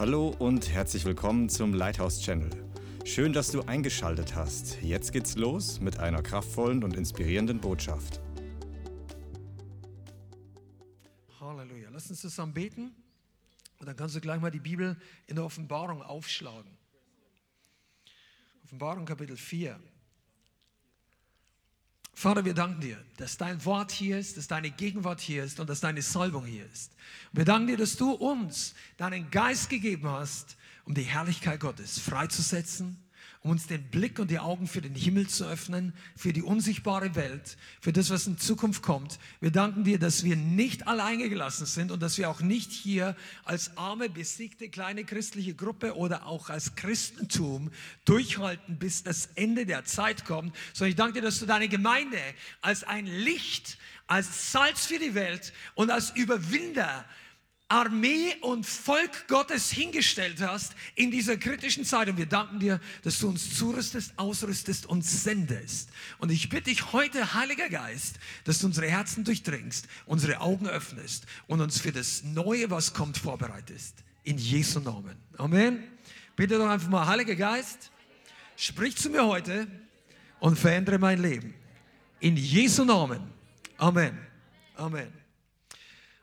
Hallo und herzlich willkommen zum Lighthouse Channel. Schön, dass du eingeschaltet hast. Jetzt geht's los mit einer kraftvollen und inspirierenden Botschaft. Halleluja. Lass uns zusammen beten und dann kannst du gleich mal die Bibel in der Offenbarung aufschlagen. Offenbarung Kapitel 4. Vater, wir danken dir, dass dein Wort hier ist, dass deine Gegenwart hier ist und dass deine Salbung hier ist. Wir danken dir, dass du uns deinen Geist gegeben hast, um die Herrlichkeit Gottes freizusetzen, um uns den Blick und die Augen für den Himmel zu öffnen, für die unsichtbare Welt, für das, was in Zukunft kommt. Wir danken dir, dass wir nicht alleine gelassen sind und dass wir auch nicht hier als arme, besiegte kleine christliche Gruppe oder auch als Christentum durchhalten, bis das Ende der Zeit kommt, sondern ich danke dir, dass du deine Gemeinde als ein Licht, als Salz für die Welt und als Überwinder Armee und Volk Gottes hingestellt hast in dieser kritischen Zeit. Und wir danken dir, dass du uns zurüstest, ausrüstest und sendest. Und ich bitte dich heute, Heiliger Geist, dass du unsere Herzen durchdringst, unsere Augen öffnest und uns für das Neue, was kommt, vorbereitest. In Jesu Namen. Amen. Bitte doch einfach mal, Heiliger Geist, sprich zu mir heute und verändere mein Leben. In Jesu Namen. Amen. Amen.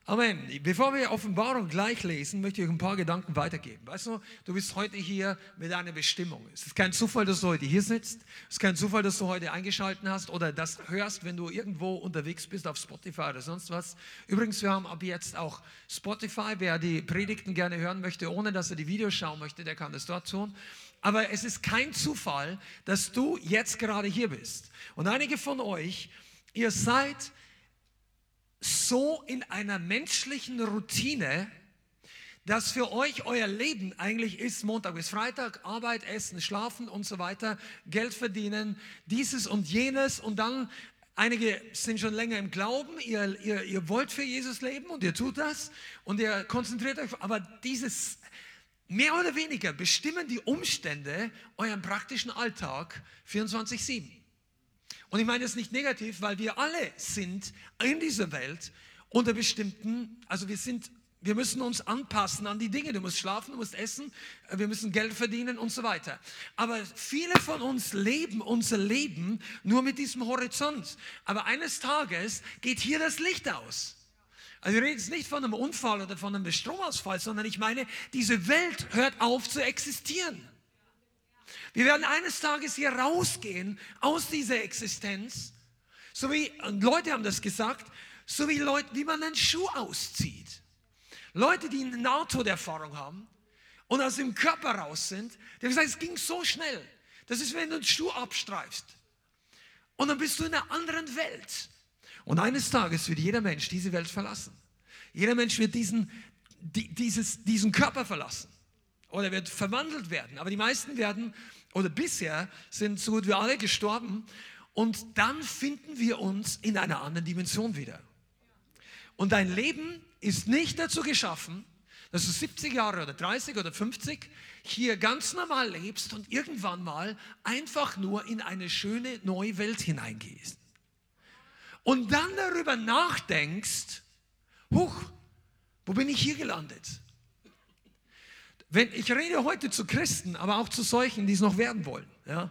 Amen. Bevor wir Offenbarung gleich lesen, möchte ich euch ein paar Gedanken weitergeben. Weißt du, du bist heute hier mit einer Bestimmung. Es ist kein Zufall, dass du heute hier sitzt. Es ist kein Zufall, dass du heute eingeschaltet hast oder das hörst, wenn du irgendwo unterwegs bist auf Spotify oder sonst was. Übrigens, wir haben ab jetzt auch Spotify. Wer die Predigten gerne hören möchte, ohne dass er die Videos schauen möchte, der kann das dort tun. Aber es ist kein Zufall, dass du jetzt gerade hier bist. Und einige von euch, ihr seid so in einer menschlichen Routine, dass für euch euer Leben eigentlich ist, Montag bis Freitag, Arbeit, Essen, Schlafen und so weiter, Geld verdienen, dieses und jenes und dann Einige sind schon länger im Glauben, ihr, ihr, ihr wollt für Jesus leben und ihr tut das und ihr konzentriert euch, aber dieses mehr oder weniger bestimmen die Umstände euren praktischen Alltag 24-7. Und ich meine das nicht negativ, weil wir alle sind in dieser Welt unter bestimmten, also wir sind, wir müssen uns anpassen an die Dinge. Du musst schlafen, du musst essen, wir müssen Geld verdienen und so weiter. Aber viele von uns leben unser Leben nur mit diesem Horizont. Aber eines Tages geht hier das Licht aus. Also ich rede jetzt nicht von einem Unfall oder von einem Stromausfall, sondern ich meine, diese Welt hört auf zu existieren. Wir werden eines Tages hier rausgehen aus dieser Existenz. So wie, und Leute haben das gesagt, so wie Leute, wie man einen Schuh auszieht. Leute, die eine Nahtoderfahrung haben und aus dem Körper raus sind, die haben gesagt, es ging so schnell. Das ist, wenn du einen Schuh abstreifst. Und dann bist du in einer anderen Welt. Und eines Tages wird jeder Mensch diese Welt verlassen. Jeder Mensch wird diesen, dieses, diesen Körper verlassen. Oder wird verwandelt werden. Aber die meisten werden oder bisher sind so gut wie alle gestorben und dann finden wir uns in einer anderen Dimension wieder. Und dein Leben ist nicht dazu geschaffen, dass du 70 Jahre oder 30 oder 50 hier ganz normal lebst und irgendwann mal einfach nur in eine schöne neue Welt hineingehst. Und dann darüber nachdenkst, huch, wo bin ich hier gelandet? Wenn, ich rede heute zu Christen, aber auch zu solchen, die es noch werden wollen. Ja?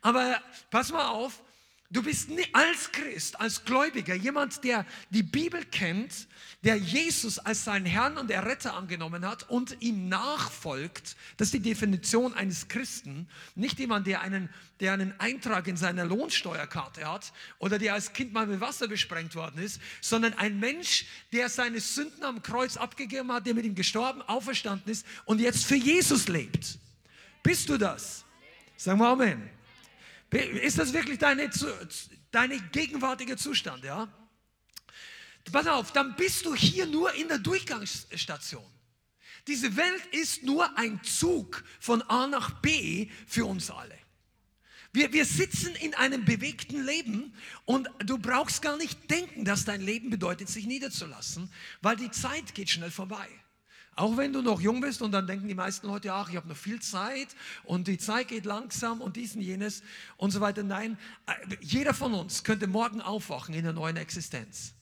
Aber pass mal auf, Du bist als Christ, als Gläubiger, jemand, der die Bibel kennt, der Jesus als seinen Herrn und Erretter angenommen hat und ihm nachfolgt. Das ist die Definition eines Christen. Nicht jemand, der einen, der einen Eintrag in seiner Lohnsteuerkarte hat oder der als Kind mal mit Wasser besprengt worden ist, sondern ein Mensch, der seine Sünden am Kreuz abgegeben hat, der mit ihm gestorben, auferstanden ist und jetzt für Jesus lebt. Bist du das? Sagen wir Amen. Ist das wirklich deine, deine gegenwärtige Zustand, ja? Pass auf, dann bist du hier nur in der Durchgangsstation. Diese Welt ist nur ein Zug von A nach B für uns alle. Wir, wir sitzen in einem bewegten Leben und du brauchst gar nicht denken, dass dein Leben bedeutet, sich niederzulassen, weil die Zeit geht schnell vorbei. Auch wenn du noch jung bist und dann denken die meisten Leute, ach, ich habe noch viel Zeit und die Zeit geht langsam und dies und jenes und so weiter. Nein, äh, jeder von uns könnte morgen aufwachen in der neuen Existenz.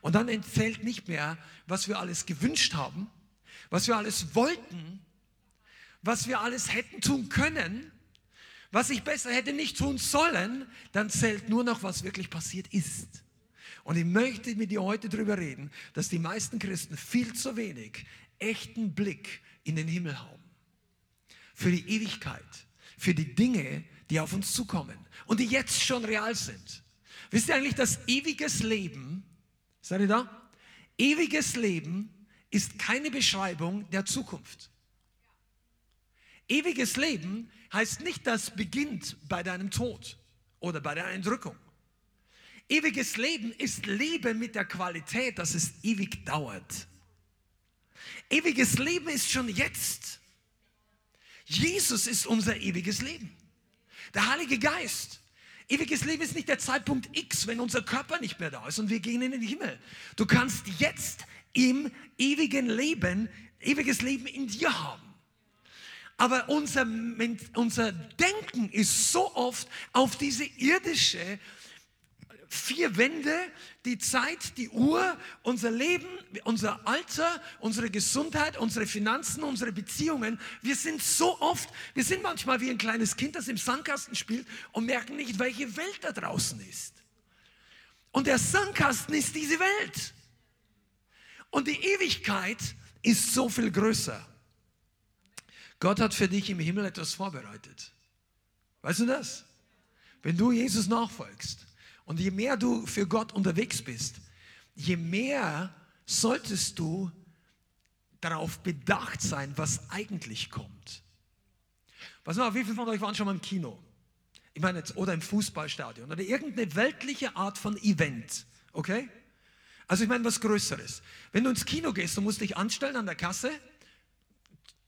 Und dann entfällt nicht mehr, was wir alles gewünscht haben, was wir alles wollten, was wir alles hätten tun können, was ich besser hätte nicht tun sollen, dann zählt nur noch, was wirklich passiert ist. Und ich möchte mit dir heute darüber reden, dass die meisten Christen viel zu wenig echten Blick in den Himmel haben. Für die Ewigkeit, für die Dinge, die auf uns zukommen und die jetzt schon real sind. Wisst ihr eigentlich, dass ewiges Leben, seid ihr da? Ewiges Leben ist keine Beschreibung der Zukunft. Ewiges Leben heißt nicht, das beginnt bei deinem Tod oder bei deiner Entrückung. Ewiges Leben ist Leben mit der Qualität, dass es ewig dauert. Ewiges Leben ist schon jetzt. Jesus ist unser ewiges Leben. Der Heilige Geist. Ewiges Leben ist nicht der Zeitpunkt X, wenn unser Körper nicht mehr da ist und wir gehen in den Himmel. Du kannst jetzt im ewigen Leben, ewiges Leben in dir haben. Aber unser, unser Denken ist so oft auf diese irdische vier Wände, die Zeit, die Uhr, unser Leben, unser Alter, unsere Gesundheit, unsere Finanzen, unsere Beziehungen. Wir sind so oft, wir sind manchmal wie ein kleines Kind, das im Sandkasten spielt und merken nicht, welche Welt da draußen ist. Und der Sandkasten ist diese Welt. Und die Ewigkeit ist so viel größer. Gott hat für dich im Himmel etwas vorbereitet. Weißt du das? Wenn du Jesus nachfolgst und je mehr du für Gott unterwegs bist, je mehr solltest du darauf bedacht sein, was eigentlich kommt. Was mal, wie viele von euch waren schon mal im Kino? Ich meine, jetzt, oder im Fußballstadion oder irgendeine weltliche Art von Event, okay? Also ich meine was Größeres. Wenn du ins Kino gehst, du musst dich anstellen an der Kasse,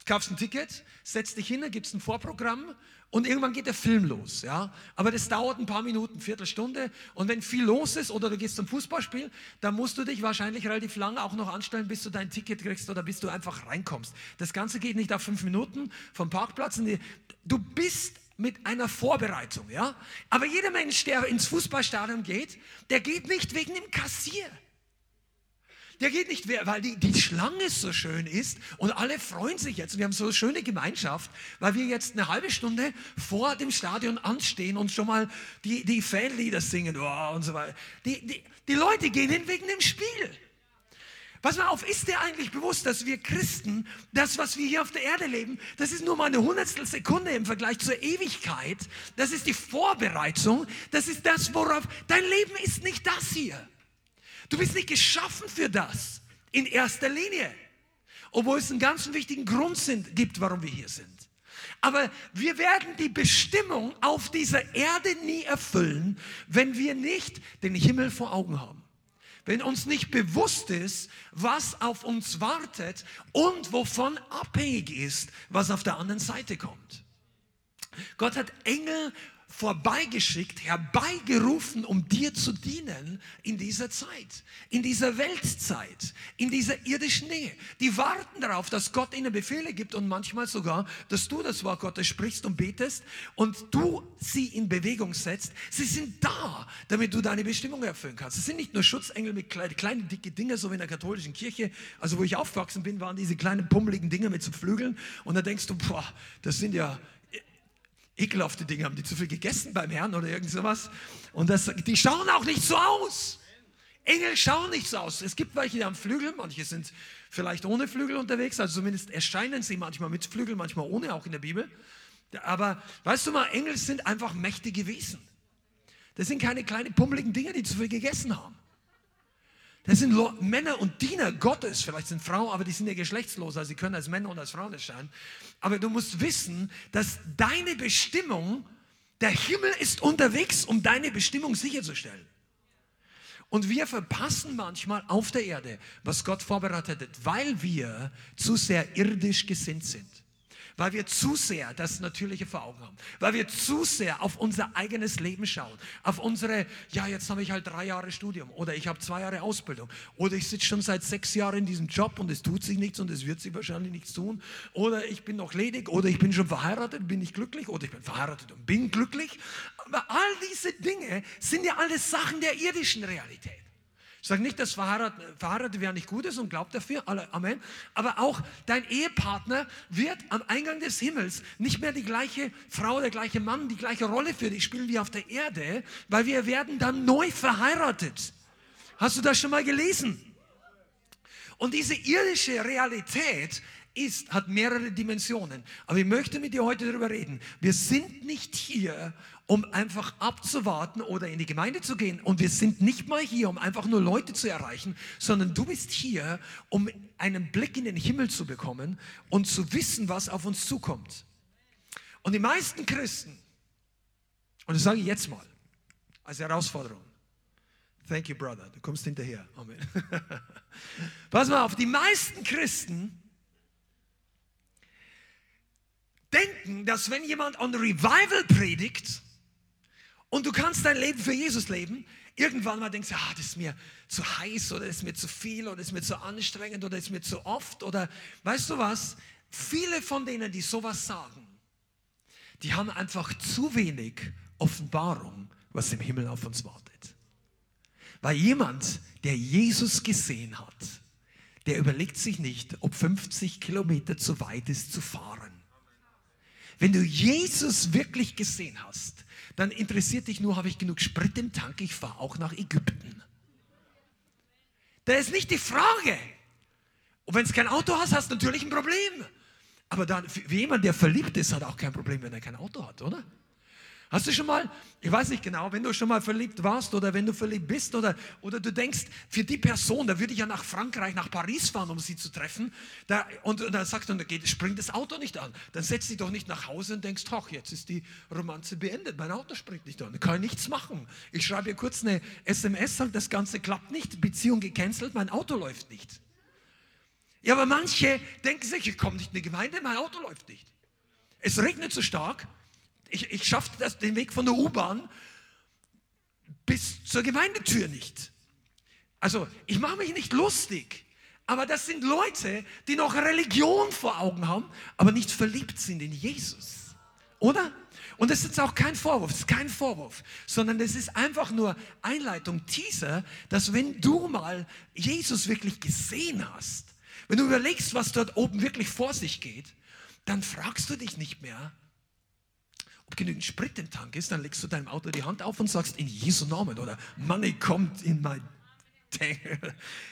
kaufst ein Ticket, setzt dich hin, gibt es ein Vorprogramm und irgendwann geht der Film los. Ja? Aber das dauert ein paar Minuten, Viertelstunde. Und wenn viel los ist oder du gehst zum Fußballspiel, dann musst du dich wahrscheinlich relativ lange auch noch anstellen, bis du dein Ticket kriegst oder bis du einfach reinkommst. Das Ganze geht nicht auf fünf Minuten vom Parkplatz. Du bist mit einer Vorbereitung. Ja? Aber jeder Mensch, der ins Fußballstadion geht, der geht nicht wegen dem Kassier. Der geht nicht, weil die, die Schlange so schön ist und alle freuen sich jetzt. Wir haben so eine schöne Gemeinschaft, weil wir jetzt eine halbe Stunde vor dem Stadion anstehen und schon mal die, die Fanlieder singen oh, und so weiter. Die, die, die Leute gehen hin wegen dem Spiel. Pass mal auf, ist dir eigentlich bewusst, dass wir Christen, das, was wir hier auf der Erde leben, das ist nur mal eine Hundertstel Sekunde im Vergleich zur Ewigkeit. Das ist die Vorbereitung. Das ist das, worauf dein Leben ist nicht das hier. Du bist nicht geschaffen für das in erster Linie. Obwohl es einen ganz wichtigen Grund sind, gibt, warum wir hier sind. Aber wir werden die Bestimmung auf dieser Erde nie erfüllen, wenn wir nicht den Himmel vor Augen haben. Wenn uns nicht bewusst ist, was auf uns wartet und wovon abhängig ist, was auf der anderen Seite kommt. Gott hat Engel vorbeigeschickt, herbeigerufen, um dir zu dienen in dieser Zeit, in dieser Weltzeit, in dieser irdischen Nähe. Die warten darauf, dass Gott ihnen Befehle gibt und manchmal sogar, dass du das Wort Gottes sprichst und betest und du sie in Bewegung setzt. Sie sind da, damit du deine Bestimmung erfüllen kannst. Es sind nicht nur Schutzengel mit kleinen, kleinen dicke Dinge, so wie in der katholischen Kirche. Also wo ich aufgewachsen bin, waren diese kleinen pummeligen Dinge mit so Flügeln und da denkst du, boah, das sind ja ekelhafte Dinge, haben die zu viel gegessen beim Herrn oder irgend sowas. Und das, die schauen auch nicht so aus. Engel schauen nicht so aus. Es gibt welche, die haben Flügel, manche sind vielleicht ohne Flügel unterwegs, also zumindest erscheinen sie manchmal mit Flügel, manchmal ohne, auch in der Bibel. Aber weißt du mal, Engel sind einfach mächtige Wesen. Das sind keine kleinen pummeligen Dinge, die zu viel gegessen haben. Das sind Männer und Diener Gottes. Vielleicht sind Frauen, aber die sind ja geschlechtslos, also sie können als Männer und als Frauen erscheinen. Aber du musst wissen, dass deine Bestimmung, der Himmel ist unterwegs, um deine Bestimmung sicherzustellen. Und wir verpassen manchmal auf der Erde, was Gott vorbereitet hat, weil wir zu sehr irdisch gesinnt sind weil wir zu sehr das Natürliche vor Augen haben, weil wir zu sehr auf unser eigenes Leben schauen, auf unsere, ja, jetzt habe ich halt drei Jahre Studium oder ich habe zwei Jahre Ausbildung oder ich sitze schon seit sechs Jahren in diesem Job und es tut sich nichts und es wird sich wahrscheinlich nichts tun oder ich bin noch ledig oder ich bin schon verheiratet, bin nicht glücklich oder ich bin verheiratet und bin glücklich. Aber all diese Dinge sind ja alles Sachen der irdischen Realität. Ich sage nicht, dass verheiratet, werden nicht gut ist und glaubt dafür, Amen. Aber auch dein Ehepartner wird am Eingang des Himmels nicht mehr die gleiche Frau, der gleiche Mann, die gleiche Rolle für dich spielen wie auf der Erde, weil wir werden dann neu verheiratet. Hast du das schon mal gelesen? Und diese irdische Realität ist, hat mehrere Dimensionen. Aber ich möchte mit dir heute darüber reden. Wir sind nicht hier, um einfach abzuwarten oder in die Gemeinde zu gehen. Und wir sind nicht mal hier, um einfach nur Leute zu erreichen, sondern du bist hier, um einen Blick in den Himmel zu bekommen und zu wissen, was auf uns zukommt. Und die meisten Christen, und das sage ich jetzt mal als Herausforderung, Thank you, brother. Du kommst hinterher. Amen. Pass mal auf, die meisten Christen denken, dass wenn jemand on Revival predigt und du kannst dein Leben für Jesus leben, irgendwann mal denkst du, ah, das ist mir zu heiß oder das ist mir zu viel oder das ist mir zu anstrengend oder das ist mir zu oft oder weißt du was? Viele von denen, die sowas sagen, die haben einfach zu wenig Offenbarung, was im Himmel auf uns wartet. Weil jemand, der Jesus gesehen hat, der überlegt sich nicht, ob 50 Kilometer zu weit ist zu fahren. Wenn du Jesus wirklich gesehen hast, dann interessiert dich nur, habe ich genug Sprit im Tank, ich fahre auch nach Ägypten. Da ist nicht die Frage. Und wenn du kein Auto hast, hast du natürlich ein Problem. Aber dann, für jemand, der verliebt ist, hat auch kein Problem, wenn er kein Auto hat, oder? Hast du schon mal, ich weiß nicht genau, wenn du schon mal verliebt warst oder wenn du verliebt bist oder, oder du denkst, für die Person, da würde ich ja nach Frankreich, nach Paris fahren, um sie zu treffen, da, und, und dann sagst du, da geht, springt das Auto nicht an. Dann setzt dich doch nicht nach Hause und denkst, ach, jetzt ist die Romanze beendet, mein Auto springt nicht an, da kann ich nichts machen. Ich schreibe ihr kurz eine SMS, sage, das Ganze klappt nicht, Beziehung gecancelt, mein Auto läuft nicht. Ja, aber manche denken sich, ich komme nicht in die Gemeinde, mein Auto läuft nicht. Es regnet so stark, ich, ich schaffe den Weg von der U-Bahn bis zur Gemeindetür nicht. Also ich mache mich nicht lustig, aber das sind Leute, die noch Religion vor Augen haben, aber nicht verliebt sind in Jesus. Oder? Und das ist jetzt auch kein Vorwurf, das ist kein Vorwurf, sondern das ist einfach nur Einleitung, Teaser, dass wenn du mal Jesus wirklich gesehen hast, wenn du überlegst, was dort oben wirklich vor sich geht, dann fragst du dich nicht mehr, genügend Sprit im Tank ist, dann legst du deinem Auto die Hand auf und sagst in Jesu Namen oder Money kommt in mein Tank.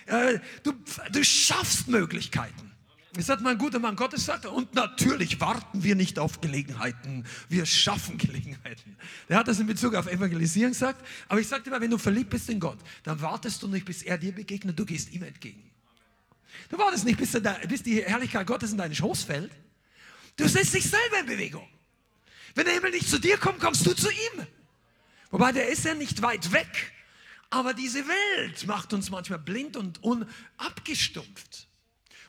Du, du schaffst Möglichkeiten. Das hat mein guter Mann Gottes gesagt. Und natürlich warten wir nicht auf Gelegenheiten. Wir schaffen Gelegenheiten. Der hat das in Bezug auf Evangelisierung gesagt. Aber ich sagte immer, wenn du verliebt bist in Gott, dann wartest du nicht, bis er dir begegnet. Du gehst ihm entgegen. Du wartest nicht, bis, bis die Herrlichkeit Gottes in deinen Schoß fällt. Du setzt dich selber in Bewegung. Wenn der Himmel nicht zu dir kommt, kommst du zu ihm. Wobei der ist ja nicht weit weg. Aber diese Welt macht uns manchmal blind und unabgestumpft.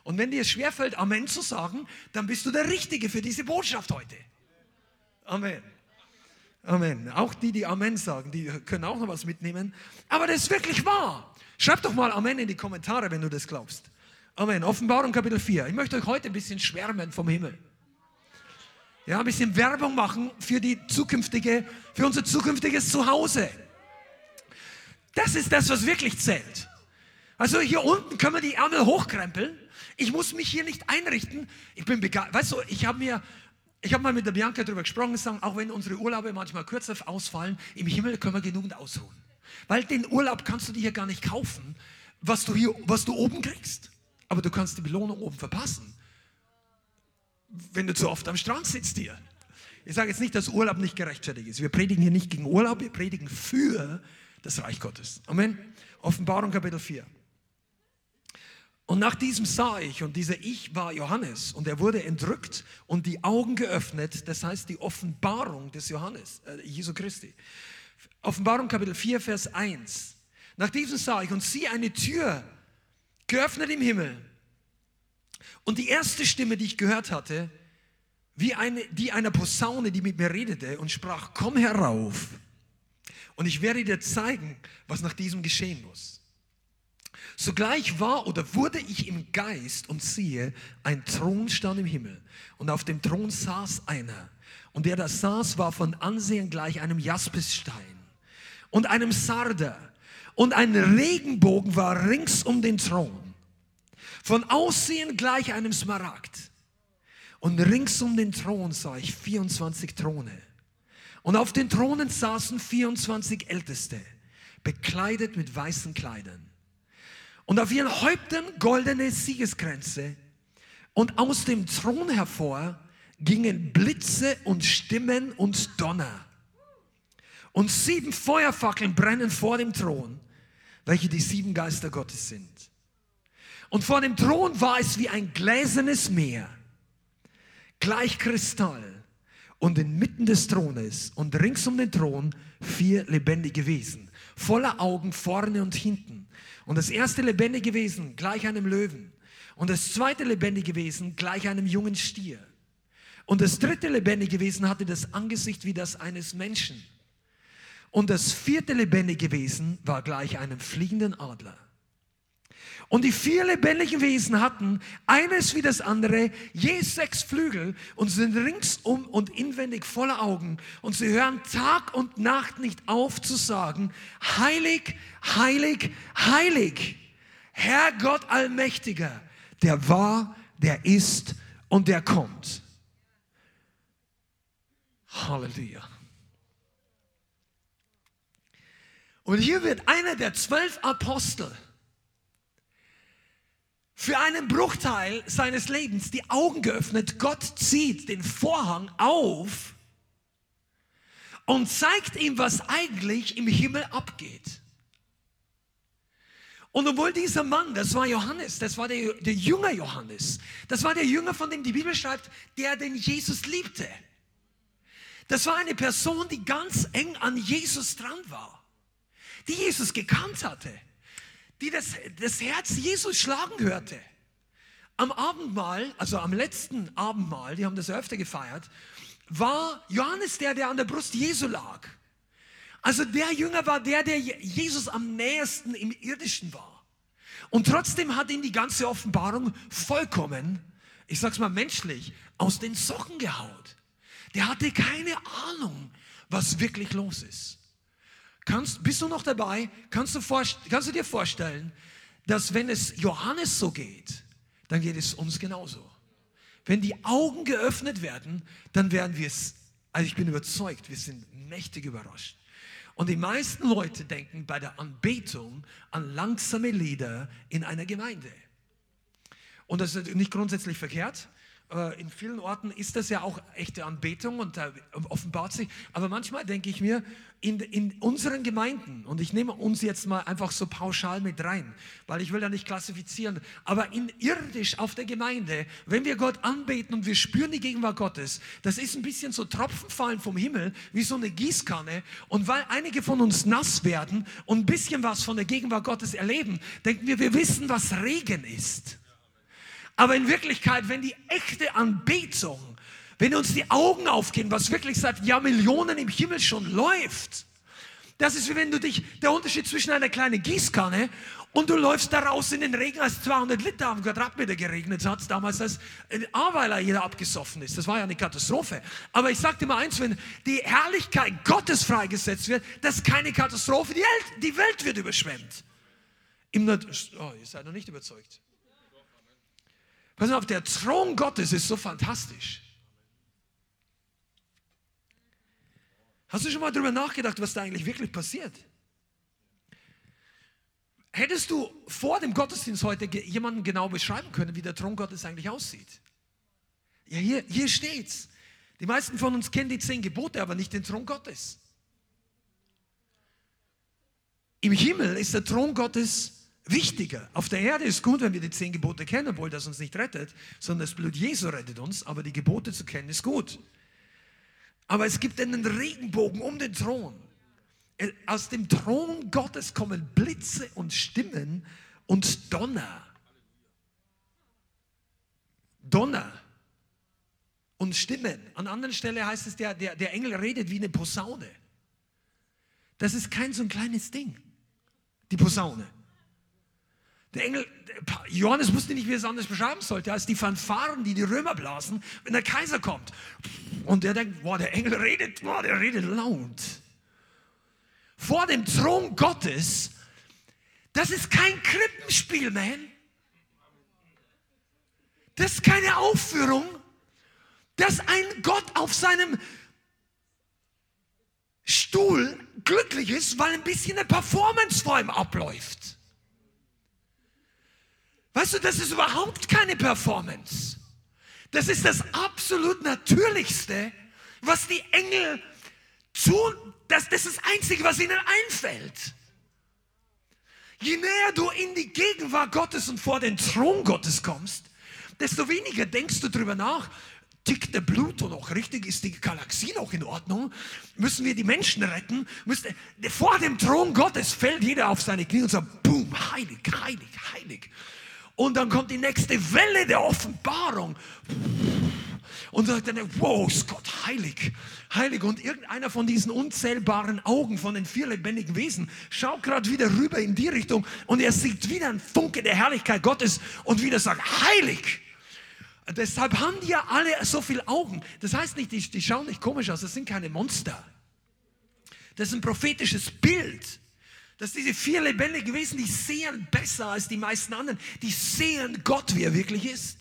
Und wenn dir es schwerfällt, Amen zu sagen, dann bist du der Richtige für diese Botschaft heute. Amen. Amen. Auch die, die Amen sagen, die können auch noch was mitnehmen. Aber das ist wirklich wahr. Schreib doch mal Amen in die Kommentare, wenn du das glaubst. Amen. Offenbarung Kapitel 4. Ich möchte euch heute ein bisschen schwärmen vom Himmel. Ja, ein bisschen Werbung machen für die zukünftige, für unser zukünftiges Zuhause. Das ist das, was wirklich zählt. Also hier unten können wir die Ärmel hochkrempeln. Ich muss mich hier nicht einrichten. Ich bin begeistert. Weißt du, ich habe mir, ich habe mal mit der Bianca darüber gesprochen, sagen, auch wenn unsere Urlaube manchmal kürzer ausfallen, im Himmel können wir genügend ausruhen. Weil den Urlaub kannst du dir hier gar nicht kaufen, was du hier, was du oben kriegst. Aber du kannst die Belohnung oben verpassen wenn du zu oft am Strand sitzt hier. Ich sage jetzt nicht, dass Urlaub nicht gerechtfertigt ist. Wir predigen hier nicht gegen Urlaub, wir predigen für das Reich Gottes. Amen. Offenbarung Kapitel 4. Und nach diesem sah ich, und dieser Ich war Johannes, und er wurde entrückt und die Augen geöffnet, das heißt die Offenbarung des Johannes, äh, Jesu Christi. Offenbarung Kapitel 4, Vers 1. Nach diesem sah ich und sieh eine Tür geöffnet im Himmel. Und die erste Stimme, die ich gehört hatte, wie eine, die einer Posaune, die mit mir redete und sprach, komm herauf und ich werde dir zeigen, was nach diesem geschehen muss. Sogleich war oder wurde ich im Geist und siehe, ein Thron stand im Himmel und auf dem Thron saß einer und der da saß, war von Ansehen gleich einem Jaspisstein und einem Sarder Und ein Regenbogen war rings um den Thron. Von Aussehen gleich einem Smaragd. Und rings um den Thron sah ich 24 Throne. Und auf den Thronen saßen 24 Älteste, bekleidet mit weißen Kleidern. Und auf ihren Häuptern goldene Siegeskränze. Und aus dem Thron hervor gingen Blitze und Stimmen und Donner. Und sieben Feuerfackeln brennen vor dem Thron, welche die sieben Geister Gottes sind. Und vor dem Thron war es wie ein gläsernes Meer, gleich Kristall. Und inmitten des Thrones und rings um den Thron vier lebendige Wesen, voller Augen vorne und hinten. Und das erste lebendige Wesen gleich einem Löwen. Und das zweite lebendige Wesen gleich einem jungen Stier. Und das dritte lebendige Wesen hatte das Angesicht wie das eines Menschen. Und das vierte lebendige Wesen war gleich einem fliegenden Adler. Und die vier lebendigen Wesen hatten eines wie das andere je sechs Flügel und sind ringsum und inwendig voller Augen. Und sie hören Tag und Nacht nicht auf zu sagen, heilig, heilig, heilig, Herr Gott Allmächtiger, der war, der ist und der kommt. Halleluja. Und hier wird einer der zwölf Apostel für einen Bruchteil seines Lebens die Augen geöffnet. Gott zieht den Vorhang auf und zeigt ihm, was eigentlich im Himmel abgeht. Und obwohl dieser Mann, das war Johannes, das war der, der Jünger Johannes, das war der Jünger, von dem die Bibel schreibt, der den Jesus liebte. Das war eine Person, die ganz eng an Jesus dran war, die Jesus gekannt hatte, die das, das Herz Jesus schlagen hörte. Am Abendmahl, also am letzten Abendmahl, die haben das öfter gefeiert, war Johannes der, der an der Brust Jesu lag. Also der Jünger war der, der Jesus am nähersten im Irdischen war. Und trotzdem hat ihn die ganze Offenbarung vollkommen, ich sag's mal menschlich, aus den Socken gehaut. Der hatte keine Ahnung, was wirklich los ist. Kannst, bist du noch dabei? Kannst du, kannst du dir vorstellen, dass wenn es Johannes so geht, dann geht es uns genauso. Wenn die Augen geöffnet werden, dann werden wir es, also ich bin überzeugt, wir sind mächtig überrascht. Und die meisten Leute denken bei der Anbetung an langsame Lieder in einer Gemeinde. Und das ist nicht grundsätzlich verkehrt. Äh, in vielen Orten ist das ja auch echte Anbetung und da offenbart sich. Aber manchmal denke ich mir, in, in unseren Gemeinden, und ich nehme uns jetzt mal einfach so pauschal mit rein, weil ich will da nicht klassifizieren, aber in irdisch auf der Gemeinde, wenn wir Gott anbeten und wir spüren die Gegenwart Gottes, das ist ein bisschen so Tropfen fallen vom Himmel, wie so eine Gießkanne. Und weil einige von uns nass werden und ein bisschen was von der Gegenwart Gottes erleben, denken wir, wir wissen, was Regen ist. Aber in Wirklichkeit, wenn die echte Anbetung, wenn uns die Augen aufgehen, was wirklich seit Jahrmillionen im Himmel schon läuft, das ist wie wenn du dich, der Unterschied zwischen einer kleinen Gießkanne und du läufst da raus in den Regen, als 200 Liter am Quadratmeter geregnet hat, damals als in Aweiler jeder abgesoffen ist. Das war ja eine Katastrophe. Aber ich sag dir mal eins, wenn die Herrlichkeit Gottes freigesetzt wird, das ist keine Katastrophe, die Welt, die Welt wird überschwemmt. Im oh, ihr seid noch nicht überzeugt. Pass auf, der Thron Gottes ist so fantastisch. Hast du schon mal darüber nachgedacht, was da eigentlich wirklich passiert? Hättest du vor dem Gottesdienst heute jemanden genau beschreiben können, wie der Thron Gottes eigentlich aussieht? Ja, hier, hier steht's. Die meisten von uns kennen die zehn Gebote, aber nicht den Thron Gottes. Im Himmel ist der Thron Gottes wichtiger. Auf der Erde ist gut, wenn wir die zehn Gebote kennen, obwohl das uns nicht rettet, sondern das Blut Jesu rettet uns, aber die Gebote zu kennen ist gut. Aber es gibt einen Regenbogen um den Thron. Aus dem Thron Gottes kommen Blitze und Stimmen und Donner. Donner und Stimmen. An anderen Stelle heißt es, der, der, der Engel redet wie eine Posaune. Das ist kein so ein kleines Ding, die Posaune. Der Engel, Johannes wusste nicht, wie er es anders beschreiben sollte, als die Fanfaren, die die Römer blasen, wenn der Kaiser kommt. Und der denkt, boah, der Engel redet, boah, der redet laut. Vor dem Thron Gottes Das ist kein Krippenspiel, man. Das ist keine Aufführung, dass ein Gott auf seinem Stuhl glücklich ist, weil ein bisschen eine Performance vor ihm abläuft. Weißt du, das ist überhaupt keine Performance. Das ist das absolut Natürlichste, was die Engel tun. Das, das ist das Einzige, was ihnen einfällt. Je näher du in die Gegenwart Gottes und vor den Thron Gottes kommst, desto weniger denkst du darüber nach, tickt der Pluto noch richtig? Ist die Galaxie noch in Ordnung? Müssen wir die Menschen retten? Müssen, vor dem Thron Gottes fällt jeder auf seine Knie und sagt, boom, heilig, heilig, heilig. Und dann kommt die nächste Welle der Offenbarung. Und sagt dann, wow, ist Gott heilig, heilig. Und irgendeiner von diesen unzählbaren Augen von den vier lebendigen Wesen schaut gerade wieder rüber in die Richtung und er sieht wieder einen Funke der Herrlichkeit Gottes und wieder sagt, heilig. Deshalb haben die ja alle so viele Augen. Das heißt nicht, die, die schauen nicht komisch aus, das sind keine Monster. Das ist ein prophetisches Bild. Dass diese vier lebendigen Wesen, die sehen besser als die meisten anderen. Die sehen Gott, wie er wirklich ist.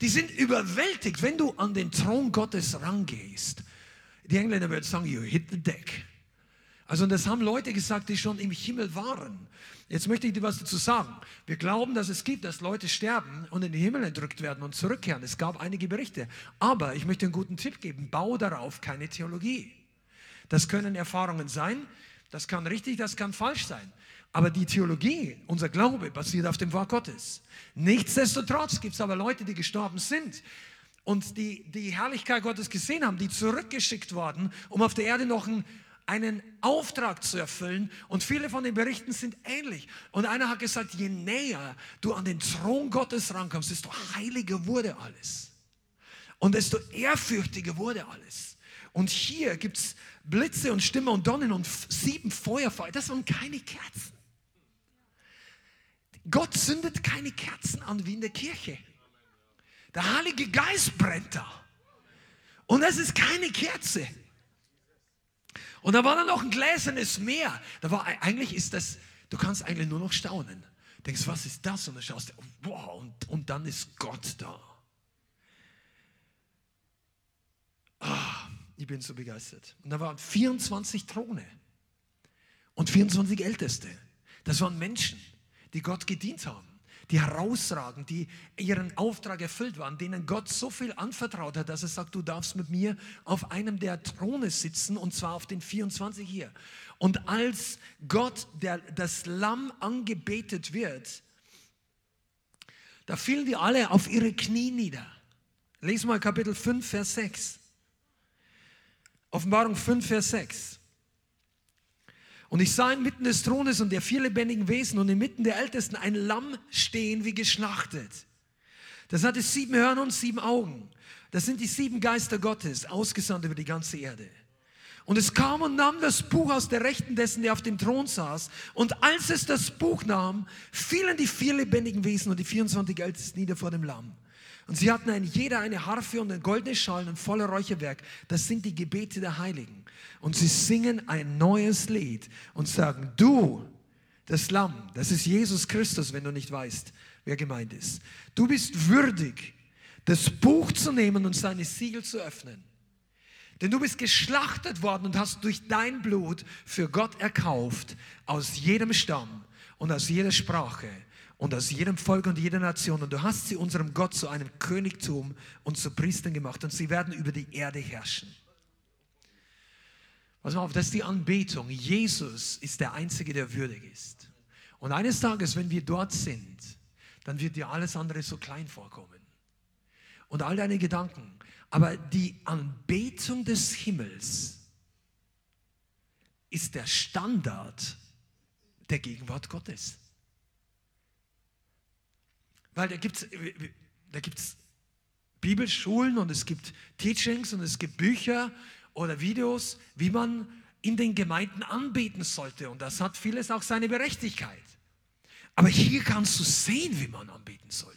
Die sind überwältigt, wenn du an den Thron Gottes rangehst. Die Engländer würden sagen, you hit the deck. Also das haben Leute gesagt, die schon im Himmel waren. Jetzt möchte ich dir was dazu sagen. Wir glauben, dass es gibt, dass Leute sterben und in den Himmel entrückt werden und zurückkehren. Es gab einige Berichte. Aber ich möchte einen guten Tipp geben. Bau darauf keine Theologie. Das können Erfahrungen sein. Das kann richtig, das kann falsch sein. Aber die Theologie, unser Glaube basiert auf dem Wort Gottes. Nichtsdestotrotz gibt es aber Leute, die gestorben sind und die die Herrlichkeit Gottes gesehen haben, die zurückgeschickt worden, um auf der Erde noch ein einen Auftrag zu erfüllen. Und viele von den Berichten sind ähnlich. Und einer hat gesagt, je näher du an den Thron Gottes rankommst, desto heiliger wurde alles. Und desto ehrfürchtiger wurde alles. Und hier gibt es Blitze und Stimme und Donnen und sieben Feuerfeuer. Das waren keine Kerzen. Gott zündet keine Kerzen an wie in der Kirche. Der Heilige Geist brennt da. Und das ist keine Kerze. Und da war dann noch ein gläsernes Meer. Da war, eigentlich ist das, du kannst eigentlich nur noch staunen. Denkst, was ist das? Und dann schaust du, wow, und, und dann ist Gott da. Ah, ich bin so begeistert. Und da waren 24 Throne und 24 Älteste. Das waren Menschen, die Gott gedient haben die herausragen, die ihren Auftrag erfüllt waren, denen Gott so viel anvertraut hat, dass er sagt, du darfst mit mir auf einem der Throne sitzen und zwar auf den 24 hier. Und als Gott, der, das Lamm angebetet wird, da fielen die alle auf ihre Knie nieder. Lies mal Kapitel 5, Vers 6. Offenbarung 5, Vers 6. Und ich sah inmitten des Thrones und der vier lebendigen Wesen und inmitten der Ältesten ein Lamm stehen wie geschlachtet. Das hatte sieben Hörner und sieben Augen. Das sind die sieben Geister Gottes, ausgesandt über die ganze Erde. Und es kam und nahm das Buch aus der Rechten dessen, der auf dem Thron saß. Und als es das Buch nahm, fielen die vier lebendigen Wesen und die 24 Ältesten nieder vor dem Lamm. Und sie hatten ein, jeder eine Harfe und ein goldenes Schalen und voller Räucherwerk. Das sind die Gebete der Heiligen. Und sie singen ein neues Lied und sagen, du, das Lamm, das ist Jesus Christus, wenn du nicht weißt, wer gemeint ist. Du bist würdig, das Buch zu nehmen und seine Siegel zu öffnen. Denn du bist geschlachtet worden und hast durch dein Blut für Gott erkauft aus jedem Stamm und aus jeder Sprache und aus jedem Volk und jeder Nation. Und du hast sie unserem Gott zu einem Königtum und zu Priestern gemacht. Und sie werden über die Erde herrschen. Pass mal auf, das ist die Anbetung. Jesus ist der Einzige, der würdig ist. Und eines Tages, wenn wir dort sind, dann wird dir alles andere so klein vorkommen. Und all deine Gedanken. Aber die Anbetung des Himmels ist der Standard der Gegenwart Gottes. Weil da gibt es da gibt's Bibelschulen und es gibt Teachings und es gibt Bücher oder Videos, wie man in den Gemeinden anbeten sollte. Und das hat vieles auch seine Berechtigkeit. Aber hier kannst du sehen, wie man anbeten sollte.